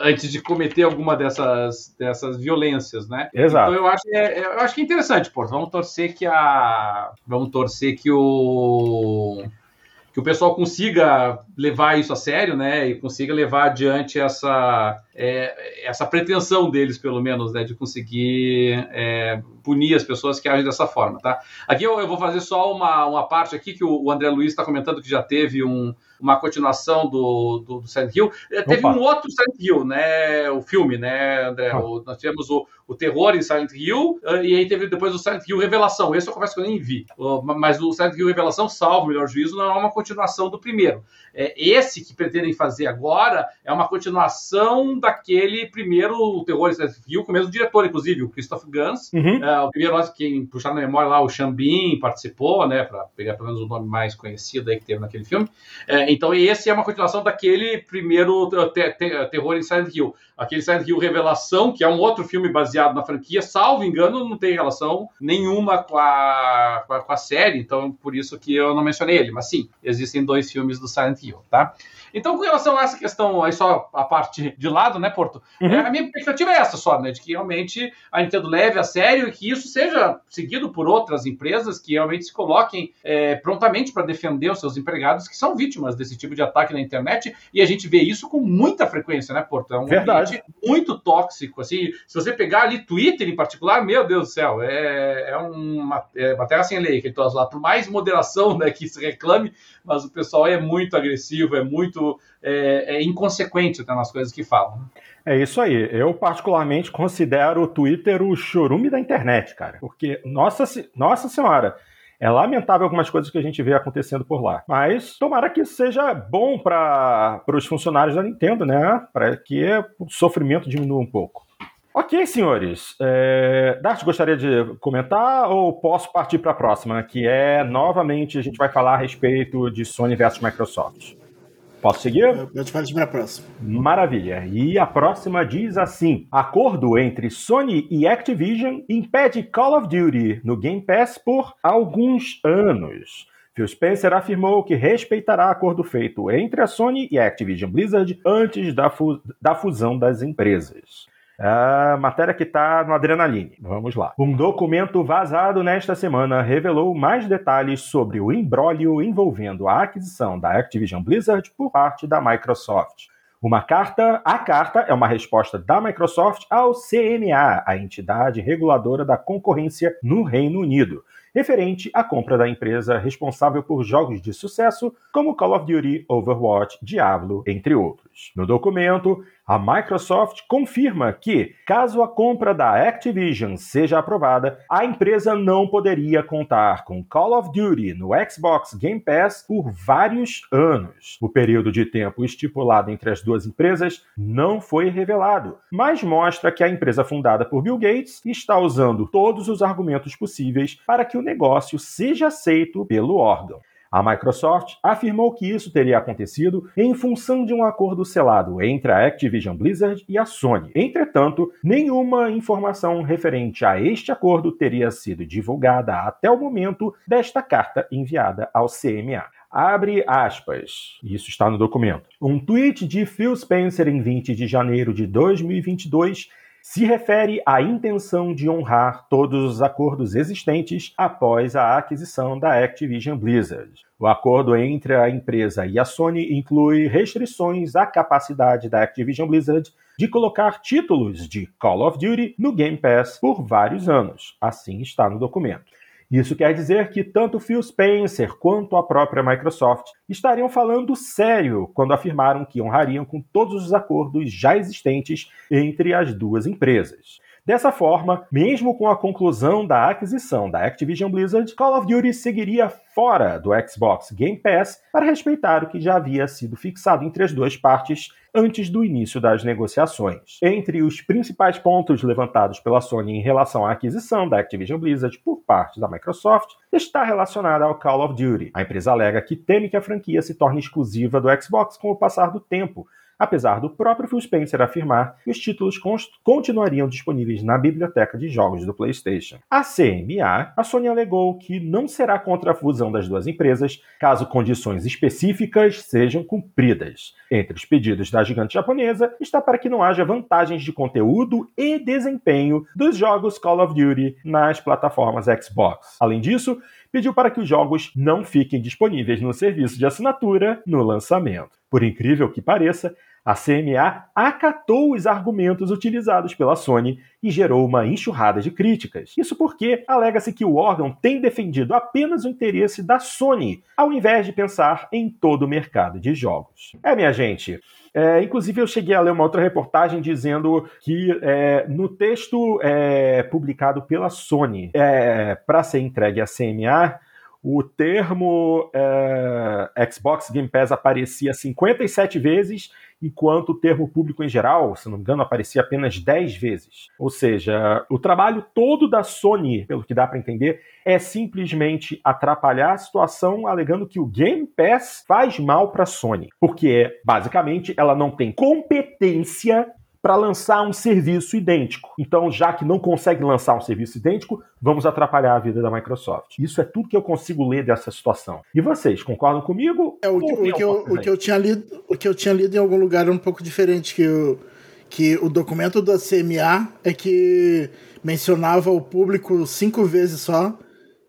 antes de cometer alguma dessas, dessas violências, né? Exato. Então eu acho, é, eu acho que é interessante, pô. Vamos torcer que a. Vamos torcer que o que o pessoal consiga levar isso a sério, né, e consiga levar adiante essa, é, essa pretensão deles, pelo menos, né, de conseguir é, punir as pessoas que agem dessa forma, tá? Aqui eu, eu vou fazer só uma, uma parte aqui que o, o André Luiz está comentando que já teve um, uma continuação do, do, do Silent Hill. É, teve um outro Silent Hill, né? O filme, né, André? Ah. O, nós tivemos o, o Terror em Silent Hill, eh, e aí teve depois o Silent Hill Revelação. Esse eu confesso que eu nem vi. Mas o Silent Hill Revelação, salvo o melhor juízo, não é uma continuação do primeiro. É, esse que pretendem fazer agora é uma continuação daquele primeiro Terror em Silent Hill, com o mesmo diretor, inclusive, o Christoph Gans. Uhum. É, o primeiro, quem puxar na memória lá, o Xambin participou, né? Para pegar pelo menos o nome mais conhecido aí que teve naquele filme. É, então, esse é uma continuação daquele primeiro te, te, Terror em Silent Hill. Aquele Silent Hill Revelação, que é um outro filme baseado na franquia, salvo engano, não tem relação nenhuma com a, com a, com a série, então por isso que eu não mencionei ele. Mas sim, existem dois filmes do Silent Hill, tá? Então, com relação a essa questão, aí só a parte de lado, né, Porto? Uhum. É, a minha expectativa é essa só, né? De que realmente a Nintendo leve a sério e que isso seja seguido por outras empresas que realmente se coloquem é, prontamente para defender os seus empregados que são vítimas desse tipo de ataque na internet. E a gente vê isso com muita frequência, né, Porto? É um Verdade. muito tóxico. Assim, se você pegar ali Twitter em particular, meu Deus do céu, é, é uma, é uma terra sem lei que lá. Por mais moderação né, que se reclame, mas o pessoal é muito agressivo, é muito é, é inconsequente até nas coisas que falam. Né? É isso aí. Eu, particularmente, considero o Twitter o chorume da internet, cara. Porque, nossa, nossa senhora, é lamentável algumas coisas que a gente vê acontecendo por lá. Mas tomara que seja bom para os funcionários da Nintendo, né? Para que o sofrimento diminua um pouco. Ok, senhores. É... Dart, gostaria de comentar ou posso partir para a próxima? Que é, novamente, a gente vai falar a respeito de Sony versus Microsoft. Posso seguir? Eu te falo para a próxima. Maravilha. E a próxima diz assim: Acordo entre Sony e Activision impede Call of Duty no Game Pass por alguns anos. Phil Spencer afirmou que respeitará acordo feito entre a Sony e a Activision Blizzard antes da, fu da fusão das empresas. A matéria que está no Adrenaline. Vamos lá. Um documento vazado nesta semana revelou mais detalhes sobre o imbróglio envolvendo a aquisição da Activision Blizzard por parte da Microsoft. Uma carta, a carta é uma resposta da Microsoft ao CMA, a entidade reguladora da concorrência no Reino Unido, referente à compra da empresa responsável por jogos de sucesso como Call of Duty, Overwatch, Diablo, entre outros. No documento, a Microsoft confirma que, caso a compra da Activision seja aprovada, a empresa não poderia contar com Call of Duty no Xbox Game Pass por vários anos. O período de tempo estipulado entre as duas empresas não foi revelado, mas mostra que a empresa fundada por Bill Gates está usando todos os argumentos possíveis para que o negócio seja aceito pelo órgão. A Microsoft afirmou que isso teria acontecido em função de um acordo selado entre a Activision Blizzard e a Sony. Entretanto, nenhuma informação referente a este acordo teria sido divulgada até o momento desta carta enviada ao CMA. Abre aspas, isso está no documento. Um tweet de Phil Spencer em 20 de janeiro de 2022 se refere à intenção de honrar todos os acordos existentes após a aquisição da Activision Blizzard. O acordo entre a empresa e a Sony inclui restrições à capacidade da Activision Blizzard de colocar títulos de Call of Duty no Game Pass por vários anos. Assim está no documento. Isso quer dizer que tanto Phil Spencer quanto a própria Microsoft estariam falando sério quando afirmaram que honrariam com todos os acordos já existentes entre as duas empresas. Dessa forma, mesmo com a conclusão da aquisição da Activision Blizzard, Call of Duty seguiria fora do Xbox Game Pass para respeitar o que já havia sido fixado entre as duas partes antes do início das negociações. Entre os principais pontos levantados pela Sony em relação à aquisição da Activision Blizzard por parte da Microsoft está relacionada ao Call of Duty. A empresa alega que teme que a franquia se torne exclusiva do Xbox com o passar do tempo, apesar do próprio Phil Spencer afirmar que os títulos continuariam disponíveis na biblioteca de jogos do PlayStation. A CMA, a Sony alegou que não será contra a fusão das duas empresas caso condições específicas sejam cumpridas. Entre os pedidos da gigante japonesa está para que não haja vantagens de conteúdo e desempenho dos jogos Call of Duty nas plataformas Xbox. Além disso, pediu para que os jogos não fiquem disponíveis no serviço de assinatura no lançamento. Por incrível que pareça, a CMA acatou os argumentos utilizados pela Sony e gerou uma enxurrada de críticas. Isso porque alega-se que o órgão tem defendido apenas o interesse da Sony, ao invés de pensar em todo o mercado de jogos. É, minha gente. É, inclusive, eu cheguei a ler uma outra reportagem dizendo que é, no texto é, publicado pela Sony é, para ser entregue à CMA, o termo é, Xbox Game Pass aparecia 57 vezes, enquanto o termo público em geral, se não me engano, aparecia apenas 10 vezes. Ou seja, o trabalho todo da Sony, pelo que dá para entender, é simplesmente atrapalhar a situação, alegando que o Game Pass faz mal para a Sony, porque basicamente ela não tem competência para lançar um serviço idêntico. Então, já que não consegue lançar um serviço idêntico, vamos atrapalhar a vida da Microsoft. Isso é tudo que eu consigo ler dessa situação. E vocês, concordam comigo? É, o, que, o, que eu, o, que eu, tinha lido, o que eu tinha lido em algum lugar é um pouco diferente, que, eu, que o documento da CMA é que mencionava o público cinco vezes só,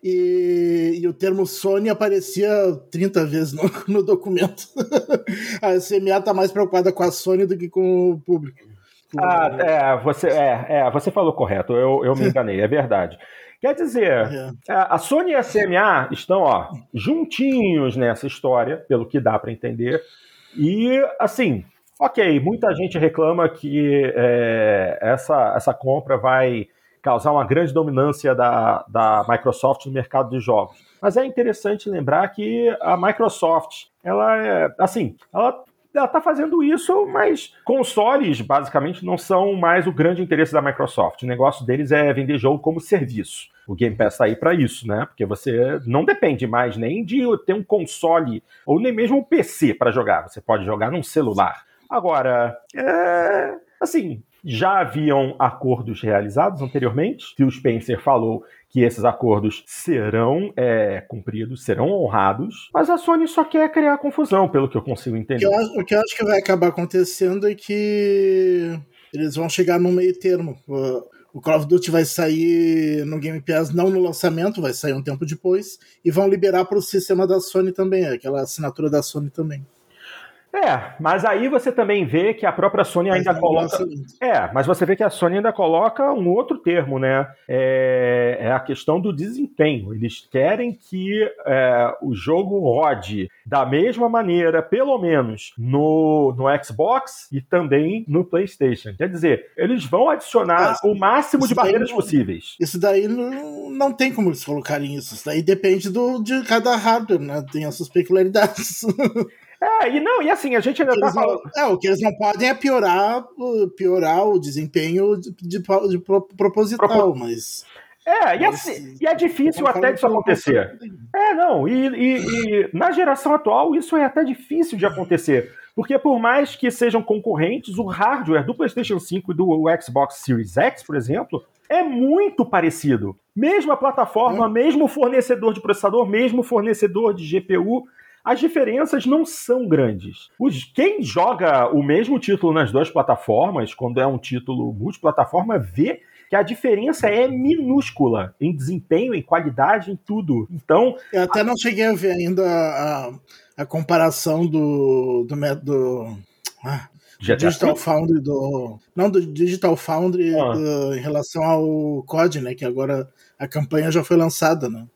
e, e, o termo Sony aparecia 30 vezes no, no documento. a CMA está mais preocupada com a Sony do que com o público. Ah, é, você, é, é, você falou correto, eu, eu me enganei, é verdade. Quer dizer, é. a Sony e a CMA estão ó, juntinhos nessa história, pelo que dá para entender. E, assim, ok, muita gente reclama que é, essa, essa compra vai causar uma grande dominância da, da Microsoft no mercado de jogos. Mas é interessante lembrar que a Microsoft, ela é, assim, ela ela está fazendo isso, mas consoles basicamente não são mais o grande interesse da Microsoft. O negócio deles é vender jogo como serviço. O Game Pass está aí para isso, né? Porque você não depende mais nem de ter um console ou nem mesmo um PC para jogar. Você pode jogar num celular. Agora, é... assim, já haviam acordos realizados anteriormente. Phil Spencer falou que esses acordos serão é, cumpridos, serão honrados, mas a Sony só quer criar confusão, pelo que eu consigo entender. O que eu acho, o que, eu acho que vai acabar acontecendo é que eles vão chegar no meio termo. O Call of Duty vai sair no Game Pass, não no lançamento, vai sair um tempo depois, e vão liberar para o sistema da Sony também, aquela assinatura da Sony também. É, mas aí você também vê que a própria Sony ainda mas coloca. É, mas você vê que a Sony ainda coloca um outro termo, né? É, é a questão do desempenho. Eles querem que é, o jogo rode da mesma maneira, pelo menos, no, no Xbox e também no PlayStation. Quer dizer, eles vão adicionar o máximo de barreiras não, possíveis. Isso daí não, não tem como eles colocarem isso. Isso daí depende do, de cada hardware, né? Tem as suas peculiaridades. É, e não, e assim, a gente ainda tá falando. é, o que eles não podem é piorar, piorar o desempenho de, de, de proposital, Propo... mas. É, e, assim, e é difícil até disso acontecer. É, não, e, e, e, na geração atual isso é até difícil de acontecer. Porque por mais que sejam concorrentes, o hardware do PlayStation 5 e do Xbox Series X, por exemplo, é muito parecido. Mesma plataforma, é. mesmo fornecedor de processador, mesmo fornecedor de GPU, as diferenças não são grandes. Os, quem joga o mesmo título nas duas plataformas, quando é um título multiplataforma, vê que a diferença é minúscula em desempenho, em qualidade, em tudo. Então. Eu até não cheguei a ver ainda a, a comparação do. do, do ah, Digital Foundry do. Não, do Digital Foundry ah. do, em relação ao COD, né? Que agora a campanha já foi lançada, né?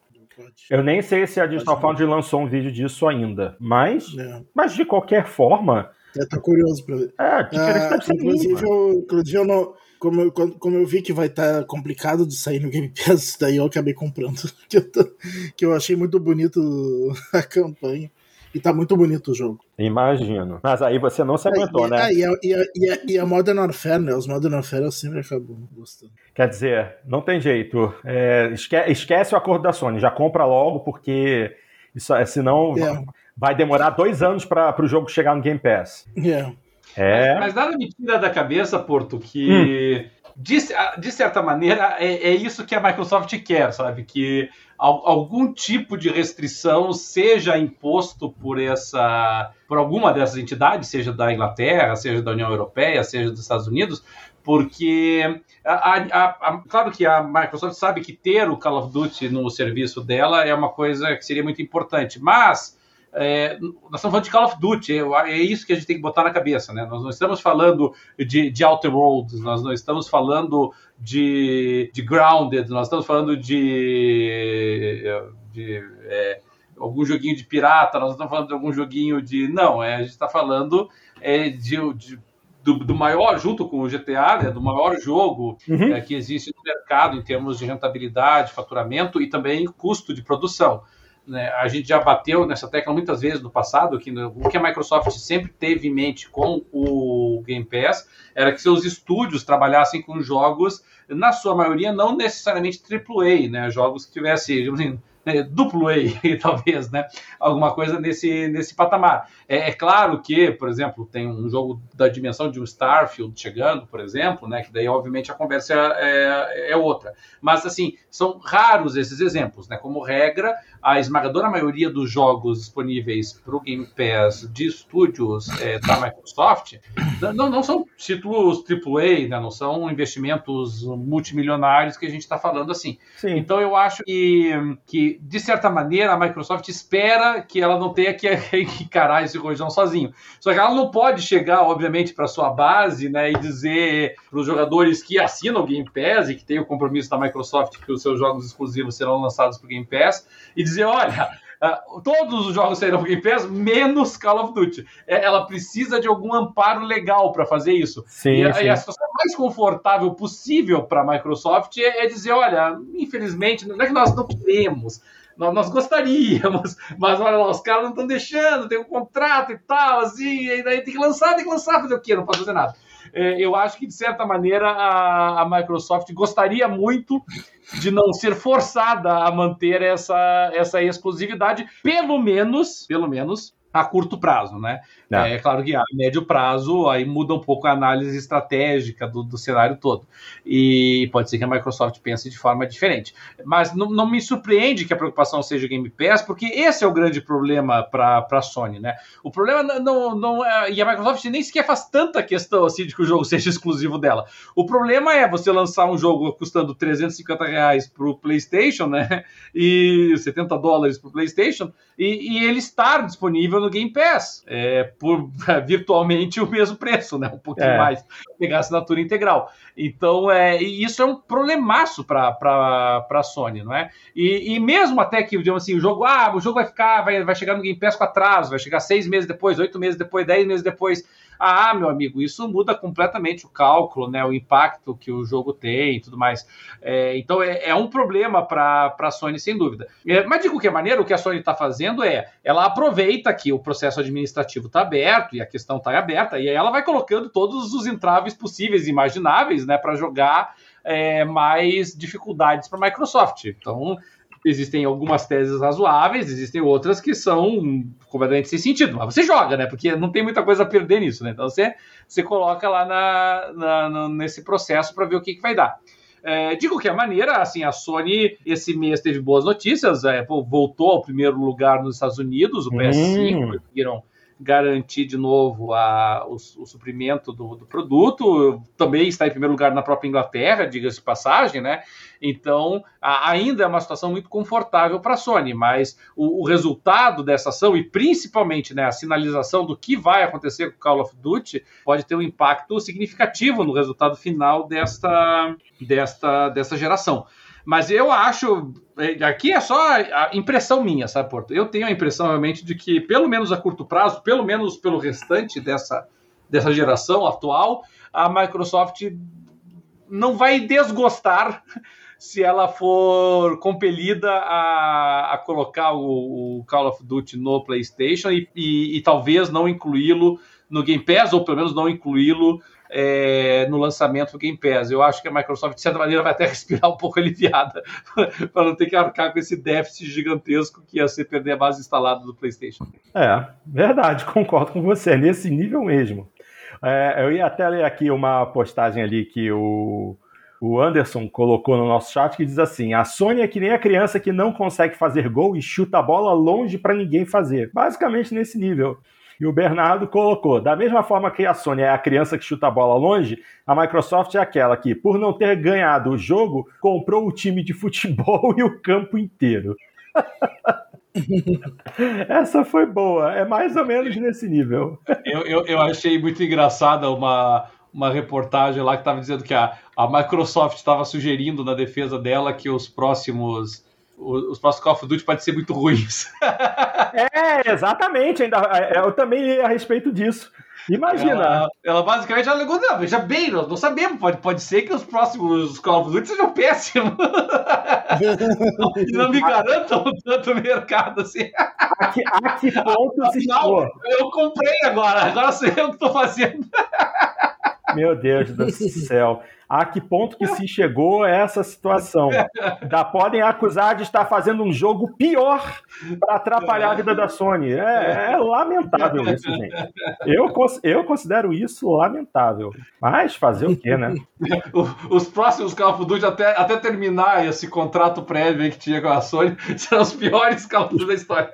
Eu nem sei se a Digital Foundry lançou um vídeo disso ainda, mas, é. mas de qualquer forma. Eu tô curioso pra ver. É, ah, inclusive, eu, inclusive, eu não, como, eu, como eu vi que vai estar tá complicado de sair no Game Pass, daí eu acabei comprando. Que eu, tô, que eu achei muito bonito a campanha. E tá muito bonito o jogo. Imagino. Mas aí você não se aguentou, é, né? e, a, e, a, e, a, e a Modern Warfare, né? Os Modern Warfare eu sempre acabo gostando. Quer dizer, não tem jeito. É, esque, esquece o acordo da Sony, já compra logo, porque isso, é, senão é. vai demorar dois anos para o jogo chegar no Game Pass. É. É. Mas, mas nada me tira da cabeça, Porto, que hum. De, de, certa maneira é, é, isso que a Microsoft quer, sabe? Que algum tipo de restrição seja imposto por essa por alguma dessas entidades, seja da Inglaterra, seja da União Europeia, seja dos Estados Unidos, porque a, a, a, claro que a Microsoft sabe que ter o Call of Duty no serviço dela é uma coisa que seria muito importante, mas é, nós estamos falando de Call of Duty, é, é, isso que a gente tem que botar na cabeça, né? Nós não estamos falando de, de Outer Worlds, nós não estamos falando de, de Grounded, nós estamos falando de, de é, algum joguinho de pirata, nós estamos falando de algum joguinho de. Não, é, a gente está falando é, de, de do, do, maior, junto com o GTA, né, do maior jogo uhum. é, que existe no mercado em termos de rentabilidade, faturamento e também custo de produção. Né, a gente já bateu nessa tecla muitas vezes no passado, que no, o que a Microsoft sempre teve em mente com o Game Pass era que seus estúdios trabalhassem com jogos, na sua maioria, não necessariamente AAA, né, jogos que tivessem, assim, né, duplo A, talvez, né? Alguma coisa nesse, nesse patamar. É, é, claro que, por exemplo, tem um jogo da dimensão de um Starfield chegando, por exemplo, né? Que daí, obviamente, a conversa é, é outra. Mas, assim, são raros esses exemplos, né? Como regra, a esmagadora maioria dos jogos disponíveis para o Game Pass de estúdios é, da Microsoft não, não são títulos AAA, né? não são investimentos multimilionários que a gente está falando assim. Sim. Então eu acho que, que, de certa maneira, a Microsoft espera que ela não tenha que encarar esse rojão sozinho. Só que ela não pode chegar, obviamente, para sua base né, e dizer para os jogadores que assinam o Game Pass e que têm o compromisso da Microsoft que os seus jogos exclusivos serão lançados para o Game Pass e dizer, olha, uh, todos os jogos saíram para Game Pass, menos Call of Duty. É, ela precisa de algum amparo legal para fazer isso. Sim, e, sim. a situação mais confortável possível para a Microsoft é, é, dizer, olha, infelizmente, não é que nós não queremos, nós, nós gostaríamos, mas olha lá, os caras não estão deixando, tem um contrato e tal, assim, e daí tem que lançar, tem que lançar, fazer o quê? Não pode fazer nada. É, eu acho que, de certa maneira, a, a Microsoft gostaria muito de não ser forçada a manter essa, essa exclusividade, pelo menos, pelo menos, a curto prazo, né? É. é claro que a médio prazo aí muda um pouco a análise estratégica do, do cenário todo. E pode ser que a Microsoft pense de forma diferente. Mas não, não me surpreende que a preocupação seja o Game Pass, porque esse é o grande problema para a Sony, né? O problema não, não é. E a Microsoft nem sequer faz tanta questão assim de que o jogo seja exclusivo dela. O problema é você lançar um jogo custando 350 reais para o PlayStation, né? E 70 dólares para o PlayStation, e, e ele estar disponível no Game Pass. É, por virtualmente o mesmo preço, né? Um pouquinho é. mais, pegar a assinatura integral. Então, é, isso é um problemaço para a Sony, não é? E, e, mesmo até que, digamos assim, o jogo, ah, o jogo vai ficar, vai, vai chegar no Game Pass com atraso, vai chegar seis meses depois, oito meses depois, dez meses depois. Ah, meu amigo, isso muda completamente o cálculo, né? O impacto que o jogo tem e tudo mais. É, então é, é, um problema para a Sony, sem dúvida. É, mas de qualquer maneira, o que a Sony está fazendo é ela aproveita que o processo administrativo está aberto e a questão está aberta, e aí ela vai colocando todos os entraves possíveis e imagináveis né, para jogar é, mais dificuldades para a Microsoft. Então, existem algumas teses razoáveis, existem outras que são completamente sem sentido. Mas você joga, né? Porque não tem muita coisa a perder nisso, né? Então você, você coloca lá na, na, na nesse processo para ver o que, que vai dar. É, de qualquer maneira, assim, a Sony esse mês teve boas notícias, Apple voltou ao primeiro lugar nos Estados Unidos, o PS5, hum. Garantir de novo a, o, o suprimento do, do, produto, também está em primeiro lugar na própria Inglaterra, diga-se de passagem, né? Então, a, ainda é uma situação muito confortável para a Sony, mas o, o, resultado dessa ação e principalmente né, a sinalização do que vai acontecer com Call of Duty pode ter um impacto significativo no resultado final desta, desta, desta geração. Mas eu acho. É, aqui é só a impressão minha, sabe, Porto? Eu tenho a impressão realmente de que, pelo menos a curto prazo, pelo menos pelo restante dessa, dessa geração atual, a Microsoft não vai desgostar se ela for compelida a, a colocar o, o, Call of Duty no PlayStation e, e, e talvez não incluí-lo no Game Pass, ou pelo menos não incluí-lo é, no lançamento do Game Pass. Eu acho que a Microsoft, de certa maneira, vai até respirar um pouco aliviada para não ter que arcar com esse déficit gigantesco que ia ser perder a base instalada do PlayStation. É, verdade, concordo com você, é nesse nível mesmo. É, eu ia até ler aqui uma postagem ali que o, o Anderson colocou no nosso chat que diz assim: a Sony é que nem a criança que não consegue fazer gol e chuta a bola longe para ninguém fazer. Basicamente nesse nível. E o Bernardo colocou: da mesma forma que a Sony é a criança que chuta a bola longe, a Microsoft é aquela que, por não ter ganhado o jogo, comprou o time de futebol e o campo inteiro. Essa foi boa, é mais ou menos nesse nível. Eu, eu, eu achei muito engraçada uma, uma reportagem lá que estava dizendo que a, a Microsoft estava sugerindo na defesa dela que os próximos os próximos Call of Duty podem ser muito ruins. é, exatamente. Ainda, é, eu também li a respeito disso. Imagina. Ela, ela basicamente alegou, não, veja bem, nós não sabemos, pode, pode ser que os próximos Call of Duty sejam péssimos. não, não me garantam tanto mercado assim. A que, a que ponto se eu comprei agora, agora sou eu que estou fazendo. Meu Deus do céu a que ponto que se chegou essa situação. Da podem acusar de estar fazendo um jogo pior para atrapalhar a vida da Sony. É, é, lamentável isso, gente. Eu, eu considero isso lamentável. Mas fazer o quê, né? Os próximos Call of Duty, até, até terminar esse contrato prévio que tinha com a Sony, serão os piores Call of Duty da história.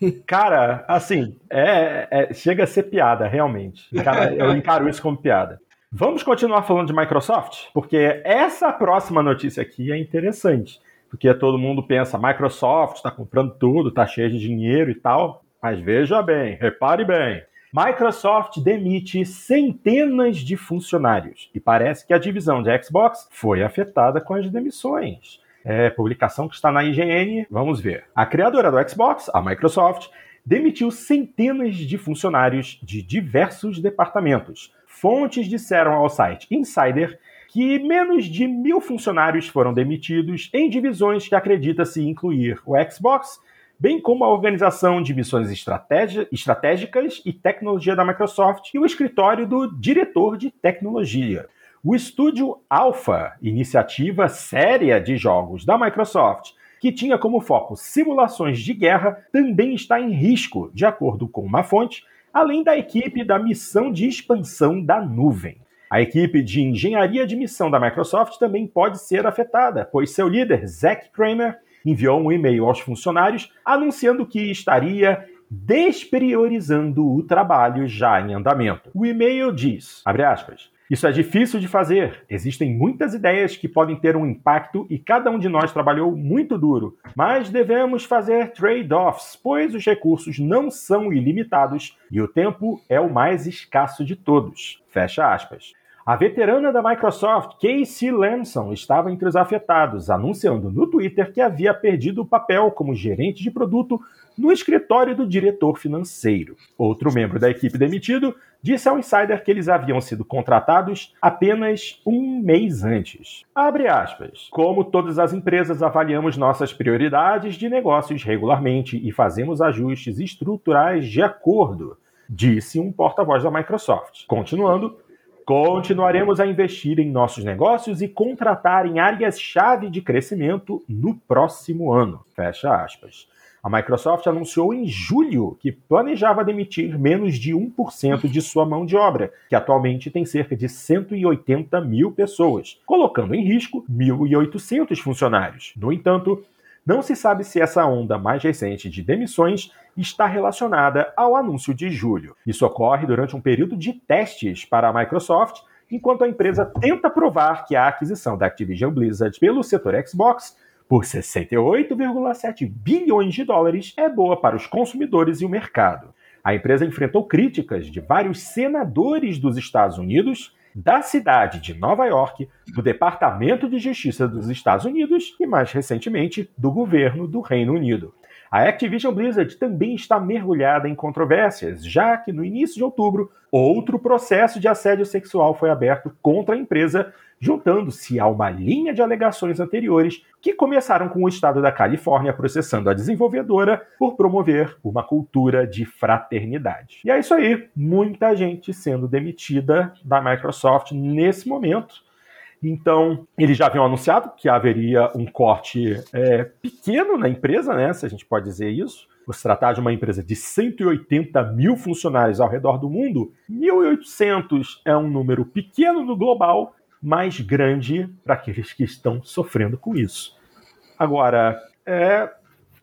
Cara, assim, é, é, chega a ser piada, realmente. Cara, eu encaro isso como piada. Vamos continuar falando de Microsoft? Porque essa próxima notícia aqui é interessante. Porque todo mundo pensa, Microsoft está comprando tudo, está cheio de dinheiro e tal. Mas veja bem, repare bem. Microsoft demite centenas de funcionários e parece que a divisão de Xbox foi afetada com as demissões. É, publicação que está na IGN, vamos ver. A criadora do Xbox, a Microsoft, demitiu centenas de funcionários de diversos departamentos, Fontes disseram ao site Insider que menos de mil funcionários foram demitidos em divisões que acredita-se incluir o Xbox, bem como a organização de missões estratégicas e tecnologia da Microsoft e o escritório do diretor de tecnologia. O estúdio Alpha, iniciativa séria de jogos da Microsoft, que tinha como foco simulações de guerra, também está em risco, de acordo com uma fonte além da equipe da missão de expansão da nuvem. A equipe de engenharia de missão da Microsoft também pode ser afetada, pois seu líder, Zack Kramer, enviou um e-mail aos funcionários anunciando que estaria despriorizando o trabalho já em andamento. O e-mail diz, abre aspas, isso é difícil de fazer. Existem muitas ideias que podem ter um impacto e cada um de nós trabalhou muito duro. Mas devemos fazer trade-offs, pois os recursos não são ilimitados e o tempo é o mais escasso de todos. Fecha aspas. A veterana da Microsoft, Casey Lamson, estava entre os afetados, anunciando no Twitter que havia perdido o papel como gerente de produto no escritório do diretor financeiro. Outro membro da equipe demitido disse ao Insider que eles haviam sido contratados apenas um mês antes. Abre aspas. Como todas as empresas, avaliamos nossas prioridades de negócios regularmente e fazemos ajustes estruturais de acordo, disse um porta-voz da Microsoft. Continuando, Continuaremos a investir em nossos negócios e contratar em áreas-chave de crescimento no próximo ano. Fecha aspas. A Microsoft anunciou em julho que planejava demitir menos de 1% de sua mão de obra, que atualmente tem cerca de 180 mil pessoas, colocando em risco 1.800 funcionários. No entanto, não se sabe se essa onda mais recente de demissões está relacionada ao anúncio de julho. Isso ocorre durante um período de testes para a Microsoft, enquanto a empresa tenta provar que a aquisição da Activision Blizzard pelo setor Xbox por 68,7 bilhões de dólares é boa para os consumidores e o mercado. A empresa enfrentou críticas de vários senadores dos Estados Unidos da cidade de Nova York, do Departamento de Justiça dos Estados Unidos e, mais recentemente, do governo do Reino Unido. A Activision Blizzard também está mergulhada em controvérsias, já que no início de outubro, outro processo de assédio sexual foi aberto contra a empresa juntando-se a uma linha de alegações anteriores que começaram com o estado da Califórnia processando a desenvolvedora por promover uma cultura de fraternidade. E é isso aí, muita gente sendo demitida da Microsoft nesse momento. Então, eles já haviam anunciado que haveria um corte é, pequeno na empresa, né? Se a gente pode dizer isso. Por se tratar de uma empresa de 180 mil funcionários ao redor do mundo, 1.800 é um número pequeno no global, mais grande para aqueles que estão sofrendo com isso. Agora, é,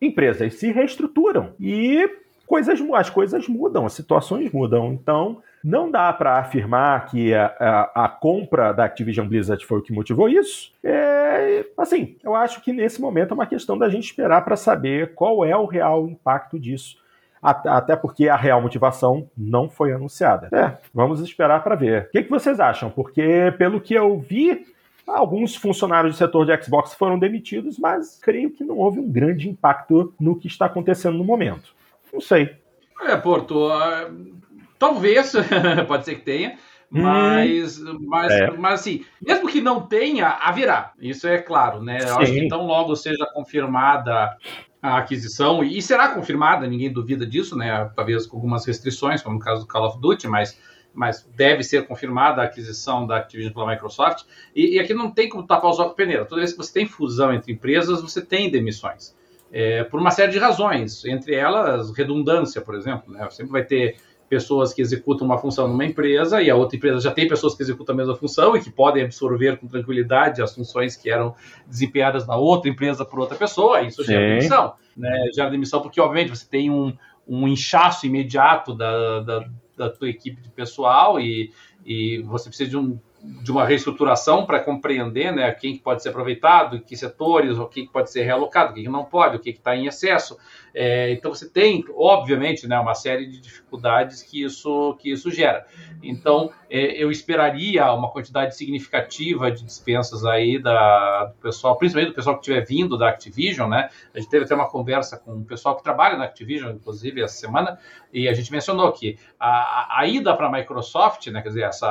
empresas se reestruturam e coisas, as coisas mudam, as situações mudam. Então, não dá para afirmar que a, a, a, compra da Activision Blizzard foi o que motivou isso. É, assim, eu acho que nesse momento é uma questão da gente esperar para saber qual é o real impacto disso até porque a real motivação não foi anunciada. É, vamos esperar para ver. O que, que vocês acham? Porque, pelo que eu vi, Alguns funcionários do setor de Xbox foram demitidos, mas creio que não houve um grande impacto no que está acontecendo no momento. Não sei. É, Porto, uh, talvez, pode ser que tenha. Mas, hum, mas, é. mas assim, mesmo que não tenha, haverá. Isso é claro, né? Eu acho que tão logo seja confirmada a aquisição, e será confirmada, ninguém duvida disso, né? Talvez com algumas restrições, como no caso do Call of Duty, mas mas deve ser confirmada a aquisição da Activision pela Microsoft. E, e aqui não tem como tapar os olhos com peneira. Toda vez que você tem fusão entre empresas, você tem demissões. É, por uma série de razões, entre elas redundância, por exemplo. Né? Sempre vai ter pessoas que executam uma função numa empresa e a outra empresa já tem pessoas que executam a mesma função e que podem absorver com tranquilidade as funções que eram desempenhadas na outra empresa por outra pessoa, isso gera demissão. Né? Gera demissão porque, obviamente, você tem um, um inchaço imediato da, da, da tua equipe de pessoal e, e você precisa de um de uma reestruturação para compreender né, quem pode ser aproveitado, que setores, o que pode ser realocado, o que não pode, o que está em excesso. É, então você tem, obviamente, né, uma série de dificuldades que isso, que isso gera. Então é, eu esperaria uma quantidade significativa de dispensas aí da, do pessoal, principalmente do pessoal que estiver vindo da Activision, né? A gente teve até uma conversa com o pessoal que trabalha na Activision, inclusive, essa semana, e a gente mencionou que a, a ida para a Microsoft, né, quer dizer, essa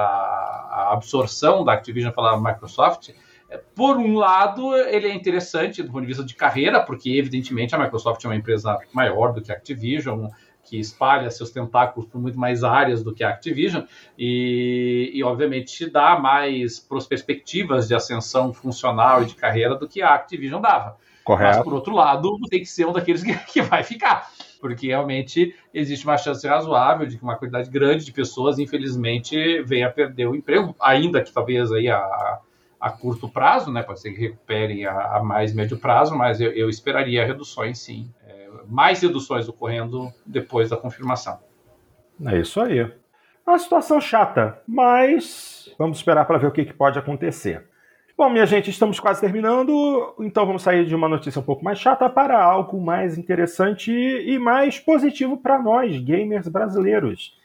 absorção da Activision pela Microsoft, por um lado, ele é interessante do ponto de vista de carreira, porque evidentemente a Microsoft é uma empresa maior do que a Activision, que espalha seus tentáculos por muito mais áreas do que a Activision, e, e obviamente te dá mais perspectivas de ascensão funcional e de carreira do que a Activision dava. Correto. Mas, por outro lado, tem que ser um daqueles que, que vai ficar porque realmente existe uma chance razoável de que uma quantidade grande de pessoas, infelizmente, venha a perder o emprego, ainda que talvez aí a, a curto prazo, né? Pode ser que recuperem a, a mais médio prazo, mas eu, eu esperaria reduções, sim. É, mais reduções ocorrendo depois da confirmação. É isso aí. Uma situação chata, mas vamos esperar para ver o que, que pode acontecer. Bom, minha gente, estamos quase terminando, então vamos sair de uma notícia um pouco mais chata para algo mais interessante e mais positivo para nós, gamers brasileiros.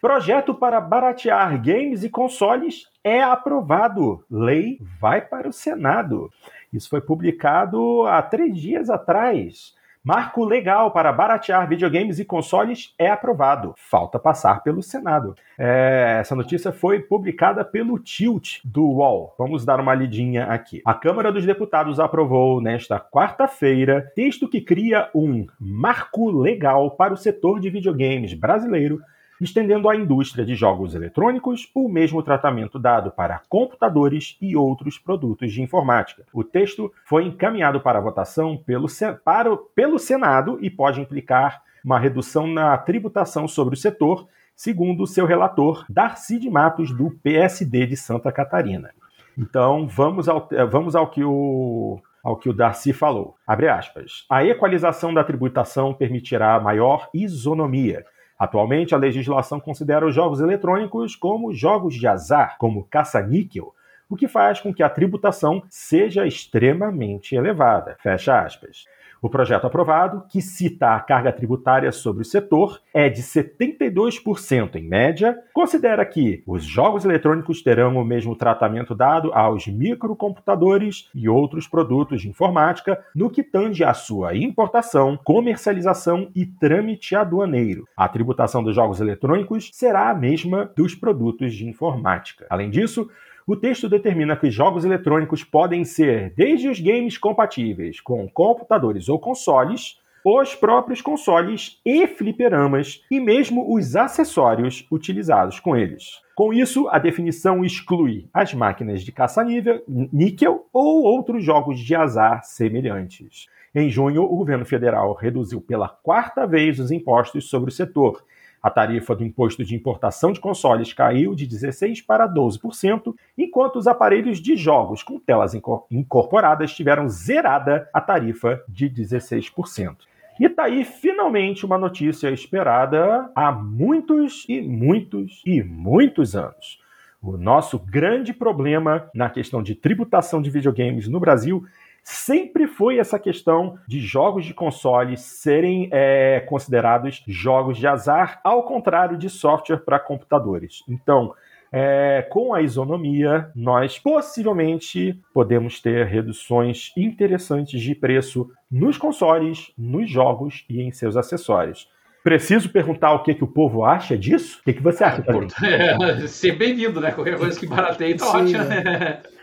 Projeto para baratear games e consoles é aprovado. Lei vai para o Senado. Isso foi publicado há três dias atrás. Marco legal para baratear videogames e consoles é aprovado. Falta passar pelo Senado. É, essa notícia foi publicada pelo Tilt do UOL. Vamos dar uma lidinha aqui. A Câmara dos Deputados aprovou nesta quarta-feira texto que cria um marco legal para o setor de videogames brasileiro estendendo à indústria de jogos eletrônicos o mesmo tratamento dado para computadores e outros produtos de informática. O texto foi encaminhado para votação pelo, para, pelo Senado e pode implicar uma redução na tributação sobre o setor, segundo seu relator Darcy de Matos, do PSD de Santa Catarina. Então, vamos ao, vamos ao que o, ao que o Darcy falou. Abre aspas. A equalização da tributação permitirá maior isonomia, Atualmente, a legislação considera os jogos eletrônicos como jogos de azar, como caça-níquel, o que faz com que a tributação seja extremamente elevada. Fecha aspas. O projeto aprovado, que cita a carga tributária sobre o setor, é de 72% em média, considera que os jogos eletrônicos terão o mesmo tratamento dado aos microcomputadores e outros produtos de informática no que tange à sua importação, comercialização e trâmite aduaneiro. A tributação dos jogos eletrônicos será a mesma dos produtos de informática. Além disso, o texto determina que jogos eletrônicos podem ser desde os games compatíveis com computadores ou consoles, os próprios consoles e fliperamas e mesmo os acessórios utilizados com eles. Com isso, a definição exclui as máquinas de caça-níquel ou outros jogos de azar semelhantes. Em junho, o governo federal reduziu pela quarta vez os impostos sobre o setor a tarifa do imposto de importação de consoles caiu de 16% para 12%, enquanto os aparelhos de jogos com telas incorporadas tiveram zerada a tarifa de 16%. E tá aí finalmente uma notícia esperada há muitos e muitos e muitos anos. O nosso grande problema na questão de tributação de videogames no Brasil sempre foi essa questão de jogos de console serem é, considerados jogos de azar, ao contrário de software para computadores. Então, é, com a isonomia, nós possivelmente podemos ter reduções interessantes de preço nos consoles, nos jogos e em seus acessórios. Preciso perguntar o que, que o povo acha disso? O que, que você acha? É, ser bem-vindo, né? Qualquer coisa que barateie tá ótimo. Né?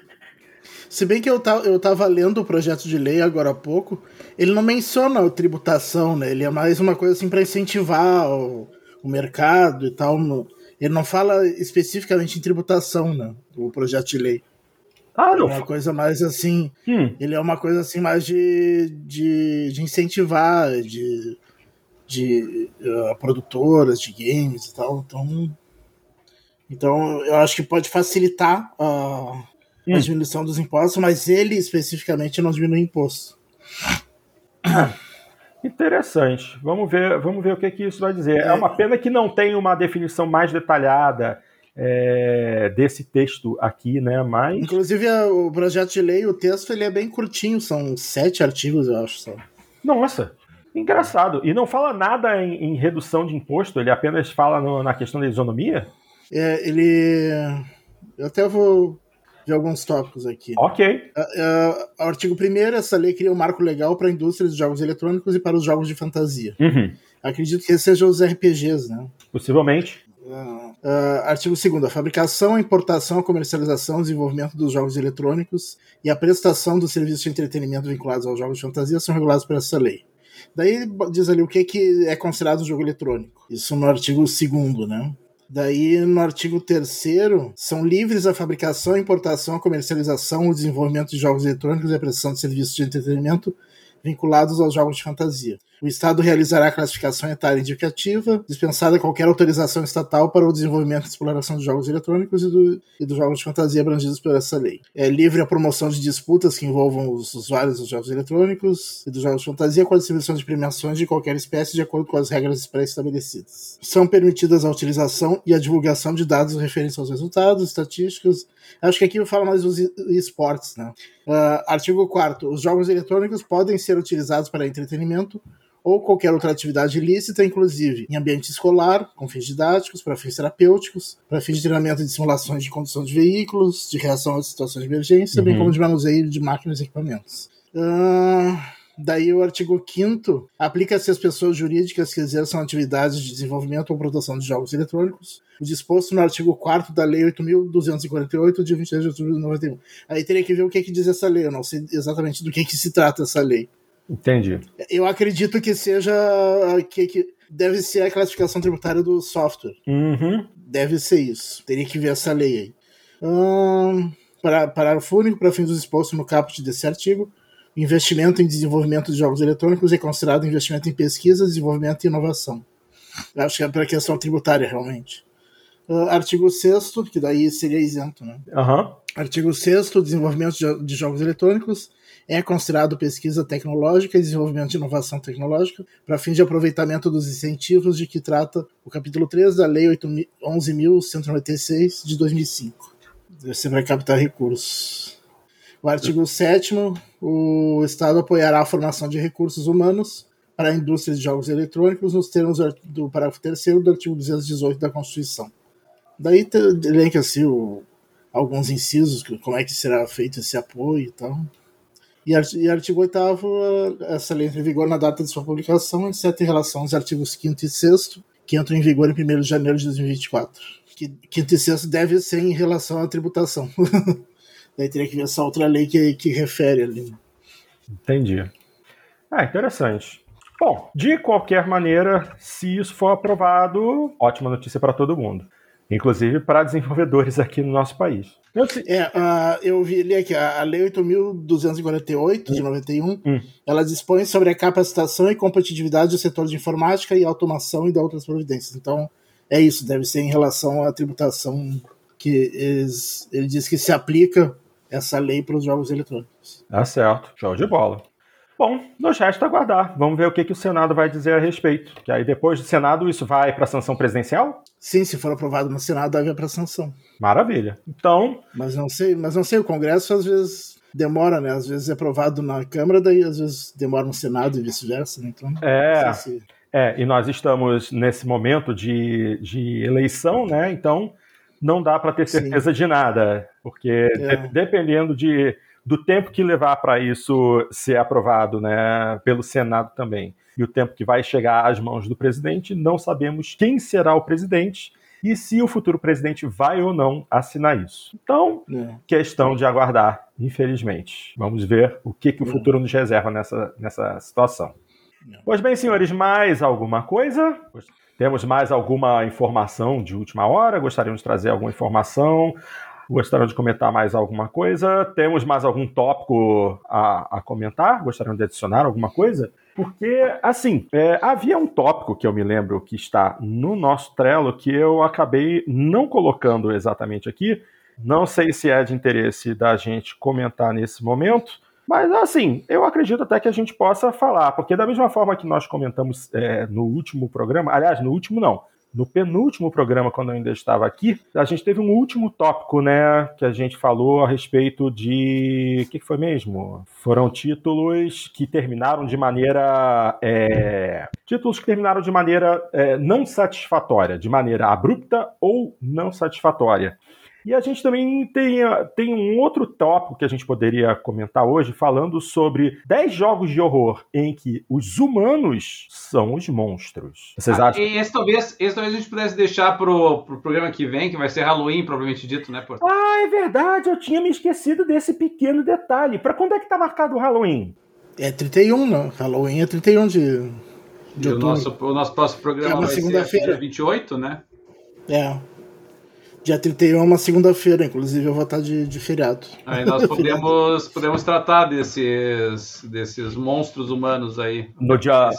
Se bem que eu, tá, eu tava lendo o projeto de lei agora há pouco, ele não menciona a tributação, né? Ele é mais uma coisa assim para incentivar o, o, mercado e tal. No, Ele não fala especificamente em tributação, né? O projeto de lei. Ah, É não. uma coisa mais assim. Hum, Ele é uma coisa assim mais de, de, de incentivar, de, de uh, produtoras de games e tal. Então, então eu acho que pode facilitar a, Hum. a diminuição dos impostos, mas ele especificamente não diminui imposto. interessante. Vamos ver, vamos ver o que, que isso vai dizer. É uma pena que não tem uma definição mais detalhada é, desse texto aqui, né? Mas. Inclusive, a- o projeto de lei, o texto, ele é bem curtinho, são sete artigos, eu acho. Só. Nossa, engraçado. E não fala nada em, em redução de imposto, ele apenas fala no- na questão da isonomia? É, ele. Eu até vou ver alguns tópicos aqui. Ok. Ah, o artigo 1 essa lei cria um marco legal para a indústria de jogos eletrônicos e para os jogos de fantasia. Uhum. Acredito que sejam os RPGs, né? Possivelmente. Ah, artigo 2 a fabricação, a importação, a comercialização, o desenvolvimento dos jogos eletrônicos e a prestação dos serviços de entretenimento vinculados aos jogos de fantasia são regulados por essa lei. Daí diz ali o que, que é considerado um jogo eletrônico. Isso no artigo 2 né? Daí, no artigo 3 são livres a fabricação, importação, comercialização, o desenvolvimento de jogos eletrônicos e a prestação de serviços de entretenimento vinculados aos jogos de fantasia. O Estado realizará a classificação etária indicativa, dispensada qualquer autorização estatal para o desenvolvimento e exploração de jogos eletrônicos e, do- e dos jogos de fantasia abrangidos por essa lei. É livre a promoção de disputas que envolvam os usuários dos jogos eletrônicos e dos jogos de fantasia com a distribuição de premiações de qualquer espécie de acordo com as regras pré-estabelecidas. São permitidas a utilização e a divulgação de dados referentes aos resultados, estatísticas. Acho que aqui fala mais dos esportes, né? Ah, artigo 4 Os jogos eletrônicos podem ser utilizados para entretenimento ou qualquer outra atividade ilícita, inclusive em ambiente escolar, com fins didáticos, para fins terapêuticos, para fins de treinamento e de simulações de condução de veículos, de reação a situações de emergência, bem Uhum. como de manuseio de máquinas e equipamentos. Ah, daí o artigo 5 aplica-se às pessoas jurídicas que exerçam atividades de desenvolvimento ou produção de jogos eletrônicos, o disposto no artigo 4 da Lei 8.248, de 23 de outubro de 91. Aí teria que ver o que, que diz essa lei, eu não sei exatamente do que, que se trata essa lei. Entendi. Eu acredito que seja que, que deve ser a classificação tributária do software. Uhum. Deve ser isso. Teria que ver essa lei aí. Hum, para, parágrafo único, para fins dos expostos no caput desse artigo, investimento em desenvolvimento de jogos eletrônicos é considerado investimento em pesquisa, desenvolvimento e inovação. Eu acho que é para a questão tributária, realmente. Ah, artigo 6 que daí seria isento, né? Aham. Artigo 6 desenvolvimento de- de jogos eletrônicos é considerado pesquisa tecnológica e desenvolvimento de inovação tecnológica para fins de aproveitamento dos incentivos de que trata o capítulo 3 da Lei 8.000 11.196 de 2005. Você vai captar recursos. O artigo 7 o Estado apoiará a formação de recursos humanos para a indústria de jogos eletrônicos nos termos do parágrafo 3 do artigo 218 da Constituição. Daí te- elenca o, alguns incisos, como é que será feito esse apoio e tal. E, arti- e artigo 8 essa lei entra em vigor na data de sua publicação, exceto em relação aos artigos 5 e 6 que entram em vigor em 1 de janeiro de 2024. Que 5 e 6 deve ser em relação à tributação. Daí teria que ver essa outra lei que, que refere ali. Entendi. Ah, interessante. Bom, de qualquer maneira, se isso for aprovado, ótima notícia para todo mundo. Inclusive para desenvolvedores aqui no nosso país. Eu É, ah, eu vi ali aqui, a, a Lei 8.248 de 91, Hum. ela dispõe sobre a capacitação e competitividade do setor de informática e automação e de outras providências. Então, é isso, deve ser em relação à tributação que eles, ele diz que se aplica essa lei para os jogos eletrônicos. Tá certo. Show de bola. Bom, nos resta aguardar. Vamos ver o que, que o Senado vai dizer a respeito. Que aí depois do Senado isso vai para sanção presidencial? Sim, se for aprovado no Senado, deve ir para sanção. Maravilha. Então, Mas não sei, mas não sei, o Congresso às vezes demora, né? Às vezes é aprovado na Câmara, daí às vezes demora no Senado e vice-versa, né? Então, é, não sei se- É, e nós estamos nesse momento de, de eleição, né? Então não dá para ter Sim. certeza de nada, porque É. de- dependendo de, do tempo que levar para isso ser aprovado, né, pelo Senado também, e o tempo que vai chegar às mãos do presidente, não sabemos quem será o presidente e se o futuro presidente vai ou não assinar isso. Então, é. questão de aguardar, infelizmente. Vamos ver o que, que o É. futuro nos reserva nessa, nessa situação. É. Pois bem, senhores, mais alguma coisa? Temos mais alguma informação de última hora? Gostariam de trazer alguma informação? Gostariam de comentar mais alguma coisa? Temos mais algum tópico a, a comentar? Gostariam de adicionar alguma coisa? Porque, assim, é, havia um tópico que eu me lembro que está no nosso Trello que eu acabei não colocando exatamente aqui. Não sei se é de interesse da gente comentar nesse momento, mas, assim, eu acredito até que a gente possa falar, porque da mesma forma que nós comentamos é, no último programa, aliás, no último não, no penúltimo programa, quando eu ainda estava aqui, a gente teve um último tópico, né? Que a gente falou a respeito de. O que foi mesmo? Foram títulos que terminaram de maneira. É... Títulos que terminaram de maneira é, não satisfatória, de maneira abrupta ou não satisfatória. E a gente também tem, tem um outro tópico que a gente poderia comentar hoje, falando sobre 10 jogos de horror em que os humanos são os monstros. Vocês ah, acham? Esse talvez, esse talvez a gente pudesse deixar pro, pro programa que vem, que vai ser Halloween, provavelmente dito, né? Por... Ah, é verdade, eu tinha me esquecido desse pequeno detalhe. Para quando é que tá marcado o Halloween? É 31, não. Halloween é 31 de, de o nosso, o nosso próximo programa é vai ser dia 28, né? É. Dia 31 é uma segunda-feira, inclusive eu vou estar de, de feriado. Aí nós podemos, podemos tratar desses, desses monstros humanos aí. No dia.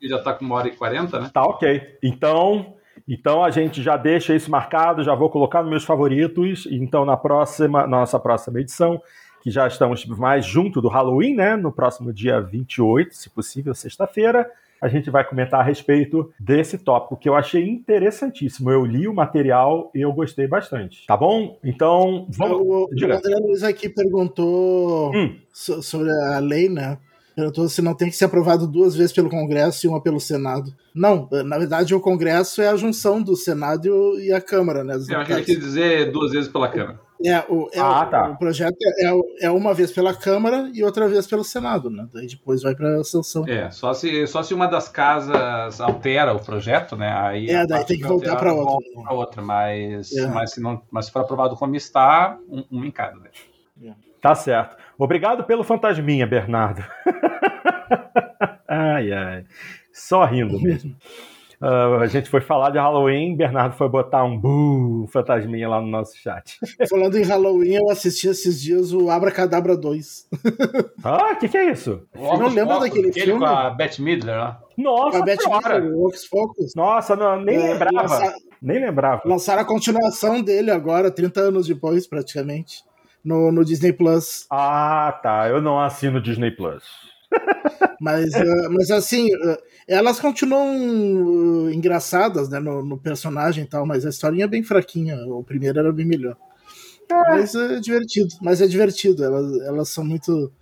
Já está com uma hora e quarenta, né? Tá ok. Então. Então a gente já deixa isso marcado, já vou colocar nos meus favoritos. Então na próxima, nossa próxima edição, que já estamos mais junto do Halloween, né? No próximo dia 28, se possível, sexta-feira, a gente vai comentar a respeito desse tópico que eu achei interessantíssimo. Eu li o material e eu gostei bastante. Tá bom? Então, vamos. O, o André Luiz aqui perguntou hum. sobre a lei, né? Perguntou se não tem que ser aprovado duas vezes pelo Congresso e uma pelo Senado. Não, na verdade o Congresso é a junção do Senado e a Câmara, né? Eu acho que ele quis dizer duas vezes pela Câmara. É, o, é ah, tá. o projeto é, é uma vez pela Câmara e outra vez pelo Senado, né? Daí depois vai para a sanção. É, só se, só se uma das casas altera o projeto, né? Aí é, daí tem que voltar para outra. Pra outra mas, é. mas, se não, mas se for aprovado como está, um, um em cada. Né? É. Tá certo. Obrigado pelo fantasminha, Bernardo. ai, ai. Só rindo mesmo. Uh, a gente foi falar de Halloween, Bernardo foi botar um buu, fantasminha lá no nosso chat. Falando em Halloween, eu assisti esses dias o Abracadabra 2. ah, o que, que é isso? Você não lembra daquele filme? com a Beth Midler lá? Nossa, com a Beth Midler, o Focus. Nossa, não, nem é, lembrava. Lançar, nem lembrava. Lançaram a continuação dele agora, 30 anos depois, praticamente, no, no Disney Plus. Ah, tá. Eu não assino Disney Plus. Mas, uh, mas assim, uh, elas continuam uh, engraçadas né, no, no, personagem e tal, mas a historinha é bem fraquinha. O primeiro era bem melhor. É. Mas é divertido, mas é divertido. Elas, elas são muito.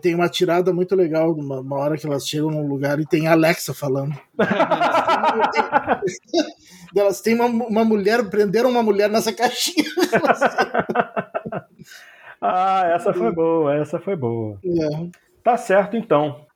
Tem uma tirada muito legal, uma, uma hora que elas chegam num lugar e tem a Alexa falando. elas têm uma, uma mulher, prenderam uma mulher nessa caixinha. ah, essa foi boa, essa foi boa. É. Tá certo então.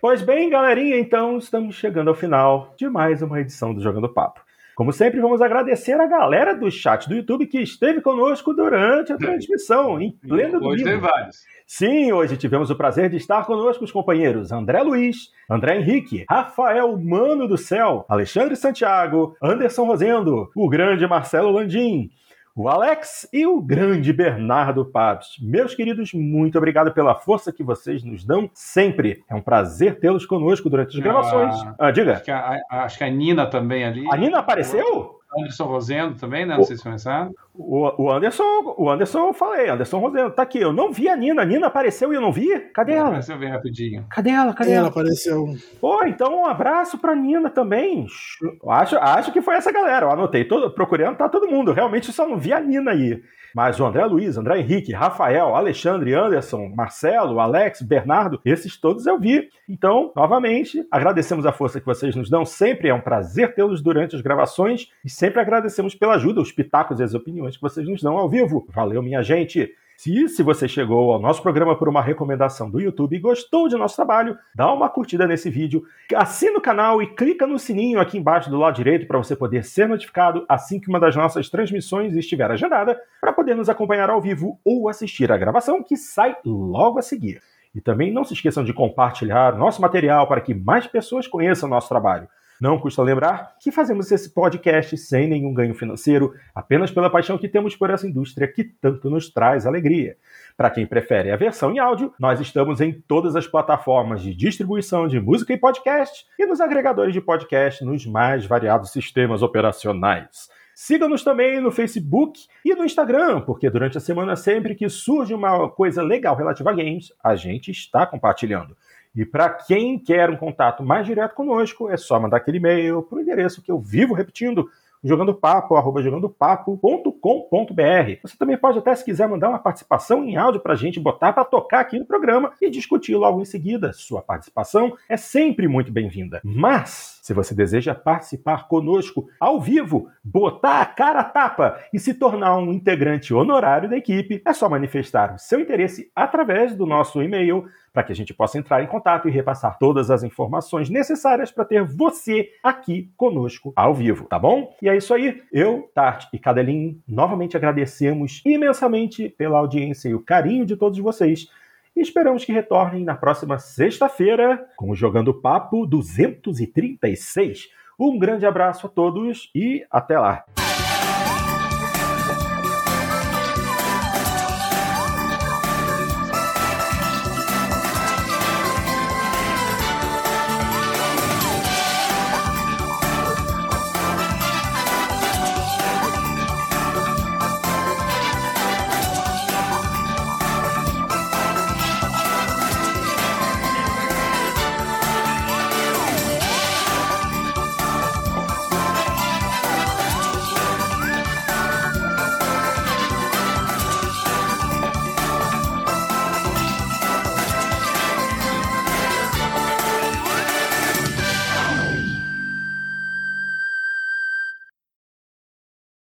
Pois bem, galerinha, então estamos chegando ao final de mais uma edição do Jogando Papo. Como sempre, vamos agradecer a galera do chat do YouTube que esteve conosco durante a transmissão, em pleno domingo. Hoje tem vários. Sim, hoje tivemos o prazer de estar conosco os companheiros André Luiz, André Henrique, Rafael Mano do Céu, Alexandre Santiago, Anderson Rosendo, o grande Marcelo Landim, o Alex e o grande Bernardo Paves. Meus queridos, muito obrigado pela força que vocês nos dão sempre. É um prazer tê-los conosco durante as gravações. Ah, ah, diga. Acho que, a, acho que, a, Nina também ali. A Nina apareceu? Anderson Rosendo também, né? Não o, sei se conheceram. O, o Anderson, o Anderson eu falei, Anderson Rosendo, tá aqui. Eu não vi a Nina. A Nina apareceu e eu não vi? Cadê ela? Apareceu bem rapidinho. Cadê ela? Cadê ela? Ela apareceu. Pô, então um abraço pra Nina também. Acho, acho que foi essa galera. Eu anotei, todo, procurando, tá todo mundo. Realmente só não vi a Nina aí. Mas o André Luiz, André Henrique, Rafael, Alexandre, Anderson, Marcelo, Alex, Bernardo, esses todos eu vi. Então, novamente, agradecemos a força que vocês nos dão. Sempre é um prazer tê-los durante as gravações e sempre agradecemos pela ajuda, os pitacos e as opiniões que vocês nos dão ao vivo. Valeu, minha gente! Se, se você chegou ao nosso programa por uma recomendação do YouTube e gostou de nosso trabalho, dá uma curtida nesse vídeo, assina o canal e clica no sininho aqui embaixo do lado direito para você poder ser notificado assim que uma das nossas transmissões estiver agendada, para poder nos acompanhar ao vivo ou assistir a gravação que sai logo a seguir. E também não se esqueçam de compartilhar nosso material para que mais pessoas conheçam nosso trabalho. Não custa lembrar que fazemos esse podcast sem nenhum ganho financeiro, apenas pela paixão que temos por essa indústria que tanto nos traz alegria. Para quem prefere a versão em áudio, nós estamos em todas as plataformas de distribuição de música e podcast e nos agregadores de podcast nos mais variados sistemas operacionais. Siga-nos também no Facebook e no Instagram, porque durante a semana, sempre que surge uma coisa legal relativa a games, a gente está compartilhando. E para quem quer um contato mais direto conosco, é só mandar aquele e-mail para o endereço que eu vivo repetindo, jogandopapo, arroba jogandopapo.com.br. Você também pode até, se quiser, mandar uma participação em áudio para a gente botar para tocar aqui no programa e discutir logo em seguida. Sua participação é sempre muito bem-vinda. Mas, se você deseja participar conosco ao vivo, botar a cara a tapa e se tornar um integrante honorário da equipe, é só manifestar o seu interesse através do nosso e-mail para que a gente possa entrar em contato e repassar todas as informações necessárias para ter você aqui conosco ao vivo, tá bom? E é isso aí. Eu, Tart e Cadelin novamente agradecemos imensamente pela audiência e o carinho de todos vocês. E esperamos que retornem na próxima sexta-feira com o Jogando Papo 236. Um grande abraço a todos e até lá!